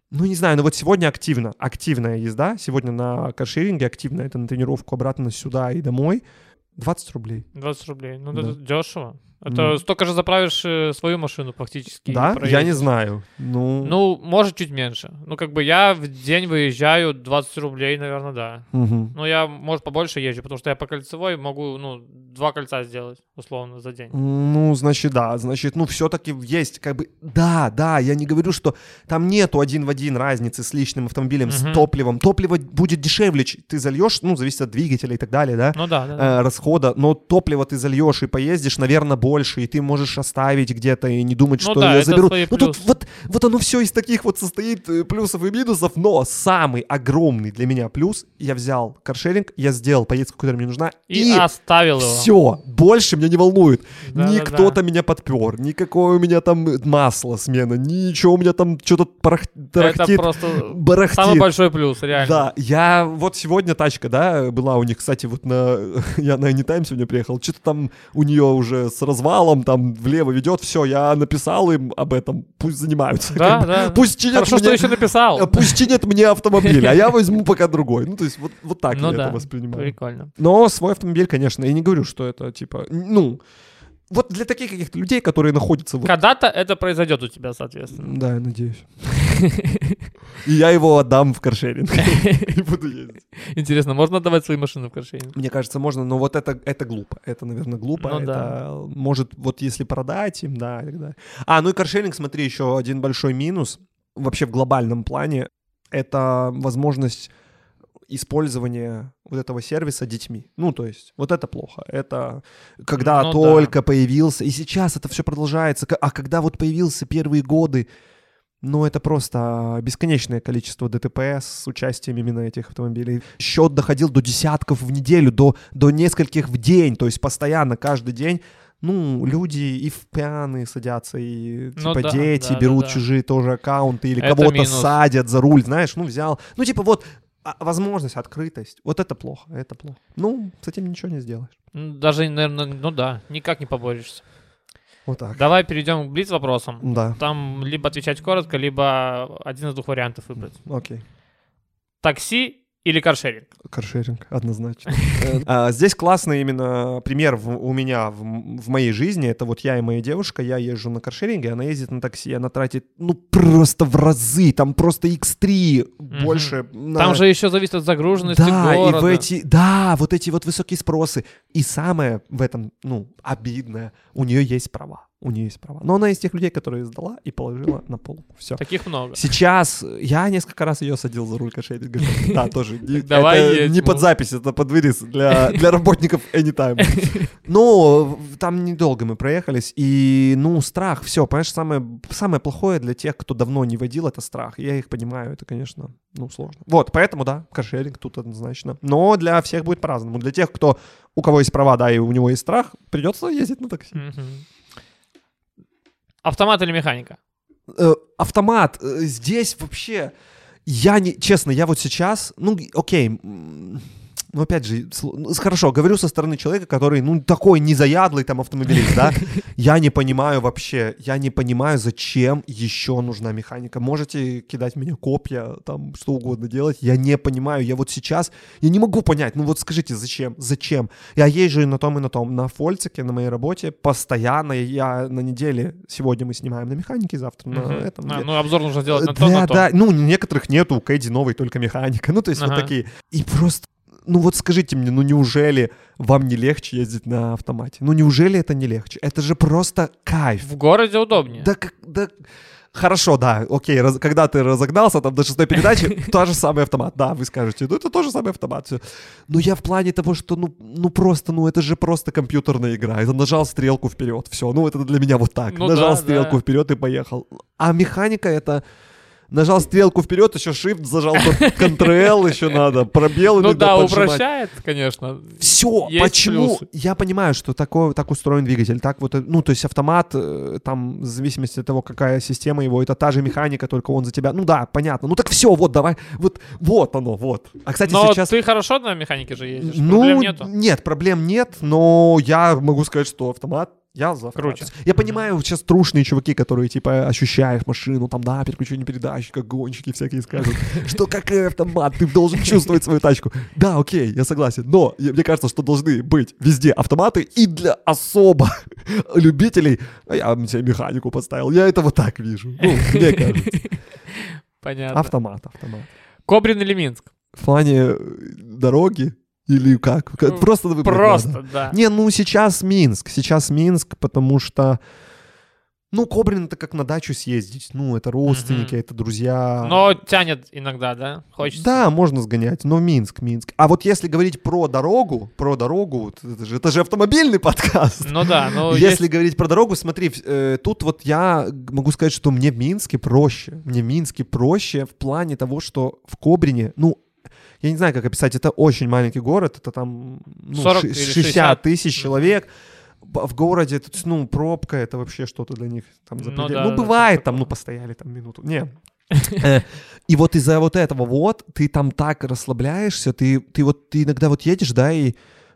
ну, не знаю, но вот сегодня активно, активная езда. Сегодня на каршеринге активно, это на тренировку обратно сюда и домой. 20 рублей. 20 рублей. Ну, Да. это дешево. Это Ну. столько же заправишь э, свою машину практически. Да? Я не знаю. Ну, Ну, может, чуть меньше. Ну, как бы я в день выезжаю 20 рублей, наверное, да. мгм. Ну, я, может, побольше езжу, потому что я по кольцевой могу, ну, два кольца сделать, условно, за день. Ну, значит, да, значит, ну, все-таки есть, как бы, да, да, я не говорю, что там нету один в один разницы с личным автомобилем, с Мгм. топливом. Топливо будет дешевле, ты зальешь, ну, зависит от двигателя и так далее, да, Ну, да, да. да. э, расхода, но топливо ты зальешь и поездишь, наверное, больше, и ты можешь оставить где-то и не думать, Ну что да, я это заберу. свои Ну, тут вот, вот оно все из таких вот состоит э, плюсов и минусов, но самый огромный для меня плюс, я взял каршеринг, я сделал поездку, которая мне нужна, И, оставил его. все, больше меня не волнует. Да, ни да, да. меня подпер, никакое у меня там масло смена, ничего у меня там что-то парах- Это тарахтит, просто барахтит. самый большой плюс, реально. Да, я вот сегодня тачка, да, была у них, кстати, вот на, я на Anytime сегодня приехал, что-то там у нее уже с развалом, там влево ведет, все, я написал им об этом, пусть занимаются. Да, как бы. да. Пусть чинят Хорошо, что мне- еще написал. Пусть чинят мне автомобиль, а я возьму пока другой. Ну, то есть вот, вот так Ну я да, это воспринимаю. Прикольно. Но свой автомобиль, конечно, я не говорю, что это типа, ну, вот для таких каких-то людей, которые находятся вот... Когда-то это произойдет у тебя, соответственно. Да, я надеюсь. И я его отдам в каршеринг. И буду ездить. Интересно, можно отдавать свои машины в каршеринг? Мне кажется, можно, но вот это, это глупо. Это, наверное, глупо. Ну это да. может, вот если продать им, да, и так далее. А, ну и каршеринг, смотри, еще один большой минус вообще в глобальном плане — это возможность использования вот этого сервиса детьми. Ну, то есть, вот это плохо. Это когда Ну да. только появился, и сейчас это все продолжается, а когда вот появился первые годы, ну, это просто бесконечное количество ДТП с участием именно этих автомобилей. Счет доходил до десятков в неделю, до, до нескольких в день, то есть постоянно, каждый день. Ну, люди и в пьяные садятся, и Ну типа да, дети да, да, берут да. чужие тоже аккаунты, или Это кого-то минус. садят за руль, знаешь, ну, взял. Ну, типа вот а, возможность, открытость. Вот это плохо, это плохо. Ну, с этим ничего не сделаешь. Ну, Даже, наверное, ну да, никак не поборешься. Вот так. Давай перейдем к блиц вопросам. Да, Там либо отвечать коротко, либо один из двух вариантов выбрать. окей. Такси или каршеринг? Каршеринг, однозначно. Э, а, Здесь классный именно пример у меня в моей жизни. Это вот я и моя девушка. Я езжу на каршеринге, она ездит на такси. Она тратит, ну, просто в разы. Там просто x3 больше. на- Там же еще зависит от загруженности да, и в эти, да, вот эти вот высокие спросы. И самое в этом, ну, обидное, у нее есть права. У нее есть права. Но она из тех людей, которые сдала и положила на полку. Все. Таких много. Сейчас я несколько раз ее садил за руль каршеринга. Да, тоже. Давай не под запись, это под вырез для, работников Anytime. Но там недолго мы проехались, и, ну, страх, все, понимаешь, самое, самое плохое для тех, кто давно не водил, это страх. Я их понимаю, это, конечно, ну, сложно. Вот, поэтому, да, каршеринг тут однозначно. Но для всех будет по-разному. Для тех, кто, у кого есть права, да, и у него есть страх, придется ездить на такси. Мгм. Автомат или механика? э, автомат э, здесь вообще я не честно я вот сейчас ну окей м, ну опять же ну, хорошо говорю со стороны человека который ну такой незаядлый там автомобилист да я не понимаю вообще я не понимаю зачем еще нужна механика можете кидать меня копья там что угодно делать я не понимаю я вот сейчас я не могу понять ну вот скажите зачем зачем я езжу и на том и на том на фольцике на моей работе постоянно я на неделе сегодня мы снимаем на механике завтра на этом А, ну, обзор нужно сделать Э, на то, да, на то. да, ну, некоторых нету, у Кэдди новый только механика. Ну, то есть вот Ага. такие. И просто, ну вот скажите мне, ну неужели вам не легче ездить на автомате? Ну неужели это не легче? Это же просто кайф. В городе удобнее. Да да, Хорошо, да, окей, раз, когда ты разогнался там до шестой передачи, тот же самый автомат, да, вы скажете, ну это тот же самый автомат, все. Но я в плане того, что, ну, ну просто, ну это же просто компьютерная игра, это нажал стрелку вперед, все, ну это для меня вот так, Ну нажал да, стрелку да. вперед и поехал. А механика это нажал стрелку вперед, еще shift зажал, Ctrl еще надо, пробел Ну да, поджимать. упрощает, конечно. Все, Есть почему? плюсы. Я понимаю, что такое, так устроен двигатель, так вот, э, ну, то есть автомат, э, там, в зависимости от того, какая система его, это та же механика, только он за тебя, ну да, понятно, ну так все, вот, давай, вот, вот оно, вот. А, кстати, Но сейчас... ты хорошо на механике же ездишь, Ну, проблем нету. нет, проблем нет, но я могу сказать, что автомат я за. Круче. Я понимаю, сейчас трушные чуваки, которые, типа, ощущаешь машину, там, да, переключение передач, как гонщики всякие скажут, что какой автомат, ты должен чувствовать свою тачку. Да, окей, я согласен, но мне кажется, что должны быть везде автоматы и для особо любителей, а я себе механику подставил, я это вот так вижу, ну, мне кажется. Понятно. Автомат, автомат. Кобрин или Минск? В плане э, дороги или как? Как- Ну, Просто надо. Просто, да. Не, ну сейчас Минск, сейчас Минск, потому что, ну, Кобрин это как на дачу съездить, ну, это родственники, Мгм. это друзья. Но тянет иногда, да? Хочется. Да, можно сгонять, но Минск, Минск. А вот если говорить про дорогу, про дорогу, вот это же, это же автомобильный подкаст. Ну да, ну Если есть- говорить про дорогу, смотри, э, тут вот я могу сказать, что мне в Минске проще. Мне в Минске проще в плане того, что в Кобрине, ну, я не знаю, как описать, это очень маленький город, это там ну, 40 ши- или 60 60. тысяч человек. В городе, ну, пробка, это вообще что-то для них там Ну да, Ну, да, бывает что-то там, ну, постояли там минуту. Не. Э, И вот из-за вот этого вот ты там так расслабляешься, ты, ты вот ты иногда вот едешь, да, и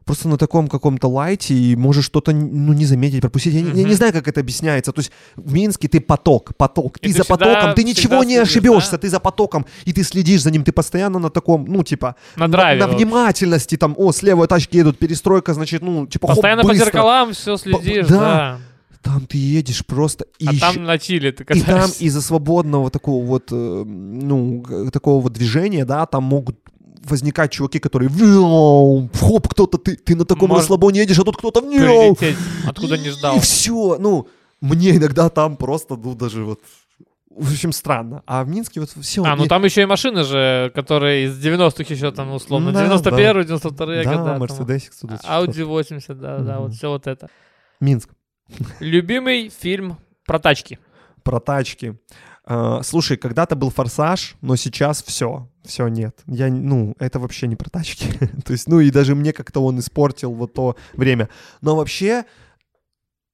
просто на таком каком-то лайте и можешь что-то ну, не заметить, пропустить. Я, не- я не знаю, как это объясняется. То есть в Минске ты поток, поток. И Ты ты за всегда- потоком, ты ничего не следишь, ошибешься, да? ты за потоком, и ты следишь за ним, ты постоянно на таком, ну, типа, на драйве. на вообще. внимательности, там, о, слева тачки едут, перестройка, значит, ну, типа, хоп, Постоянно по быстро. зеркалам все следишь, да. да. Там ты едешь просто и А ещё- там на чили ты и там катаешься. из-за свободного такого вот, э, ну, такого вот движения, да, там могут возникать чуваки, которые хоп, кто-то, ты, ты на таком Может расслабоне едешь, а тут кто-то Прилететь, откуда не ждал. И все, ну, мне иногда там просто, ну, даже вот, в общем, странно. А в Минске вот все. А, ну там еще и машины же, которые из 90-х еще там условно, Да, 91 92 Да, года. там. Мерседесик сюда. Audi 80, да, да, Мгм. вот все вот это. Минск. Любимый фильм про тачки. Про тачки. А, слушай, когда-то был форсаж, но сейчас все, все нет. Я, ну, это вообще не про тачки. То есть, ну и даже мне как-то он испортил вот то время. Но вообще,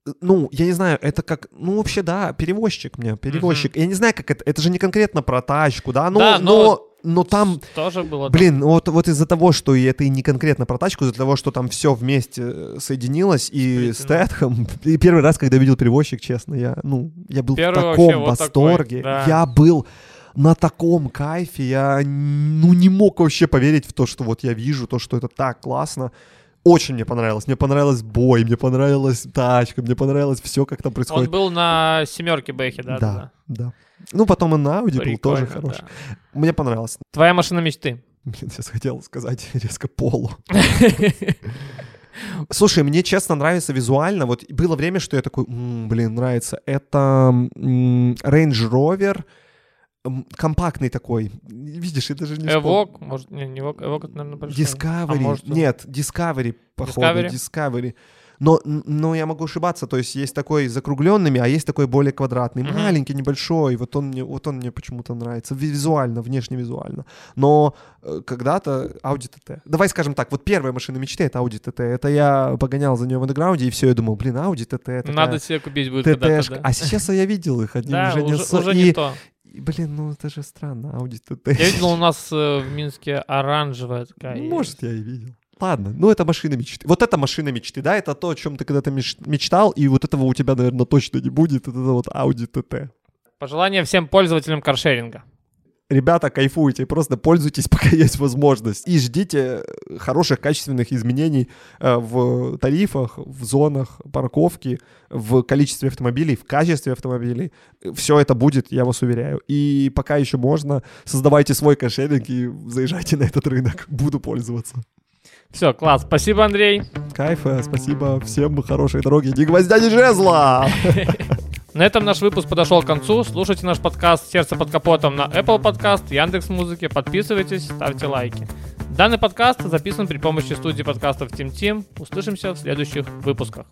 э, ну, я не знаю, это как, ну, вообще, да, перевозчик мне, перевозчик. Я не знаю, как это, это же не конкретно про тачку, да, но, Да, но- но, но там, Тоже было. блин, вот, вот из-за того, что и это и не конкретно про тачку, из-за того, что там все вместе э, соединилось, и Сплетено. Стэтхэм, и первый раз, когда видел перевозчик, честно, я, ну, я был Первый в вообще таком вот такой, восторге, да. я был на таком кайфе, я, ну, не мог вообще поверить в то, что вот я вижу, то, что это так классно. Очень мне понравилось. Мне понравилось бой, мне понравилась тачка, мне понравилось все, как там Он происходит. был на семерке Бэхе, да, да. да, да. Ну, потом и на Audi был тоже хороший. да. Мне понравилось. Твоя машина мечты. Блин, сейчас хотел сказать резко полу. Слушай, мне честно нравится визуально. Вот было время, что я такой, «М, блин, нравится. Это Range Rover, компактный такой. Видишь, я даже не. Эвок, может, не, не Эвок, Эвок, это, наверное, большой. Discovery. А может, Нет, Discovery, походу. Discovery? Discovery. Но, но я могу ошибаться, то есть есть такой закругленными, а есть такой более квадратный, Мгм. маленький, небольшой. Вот он мне, вот он мне почему-то нравится Ви- визуально, внешне визуально. Но э, когда-то Audi TT. Давай скажем так, вот первая машина мечты это Audi TT. Это я погонял за нее в андеграунде и все, я думал, блин, Audi TT. такая Надо себе купить будет когда-то, TT-шка. да. А сейчас я видел их, они уже не то. Блин, ну это же странно, Audi TT. Я видел у нас э, в Минске оранжевая такая. Ну. Может, я и видел. Ладно, ну это машина мечты. Вот это машина мечты, да, это то, о чем ты когда-то меч- мечтал, и вот этого у тебя, наверное, точно не будет. Это вот Audi TT. Пожелание всем пользователям каршеринга. Ребята, кайфуйте, просто пользуйтесь, пока есть возможность. И ждите э, хороших, качественных изменений э, в тарифах, в зонах парковки, в количестве автомобилей, в качестве автомобилей. Все это будет, я вас уверяю. И пока еще можно, создавайте свой кошелек и заезжайте на этот рынок. Буду пользоваться. Все, класс. Спасибо, Андрей. Кайфа, спасибо, всем хорошей дороги, ни гвоздя, ни жезла! На этом наш выпуск подошел к концу. Слушайте наш подкаст «Сердце под капотом» на Apple Podcast, Яндекс Музыки. Подписывайтесь, ставьте лайки. Данный подкаст записан при помощи студии подкастов Team Team. Услышимся в следующих выпусках.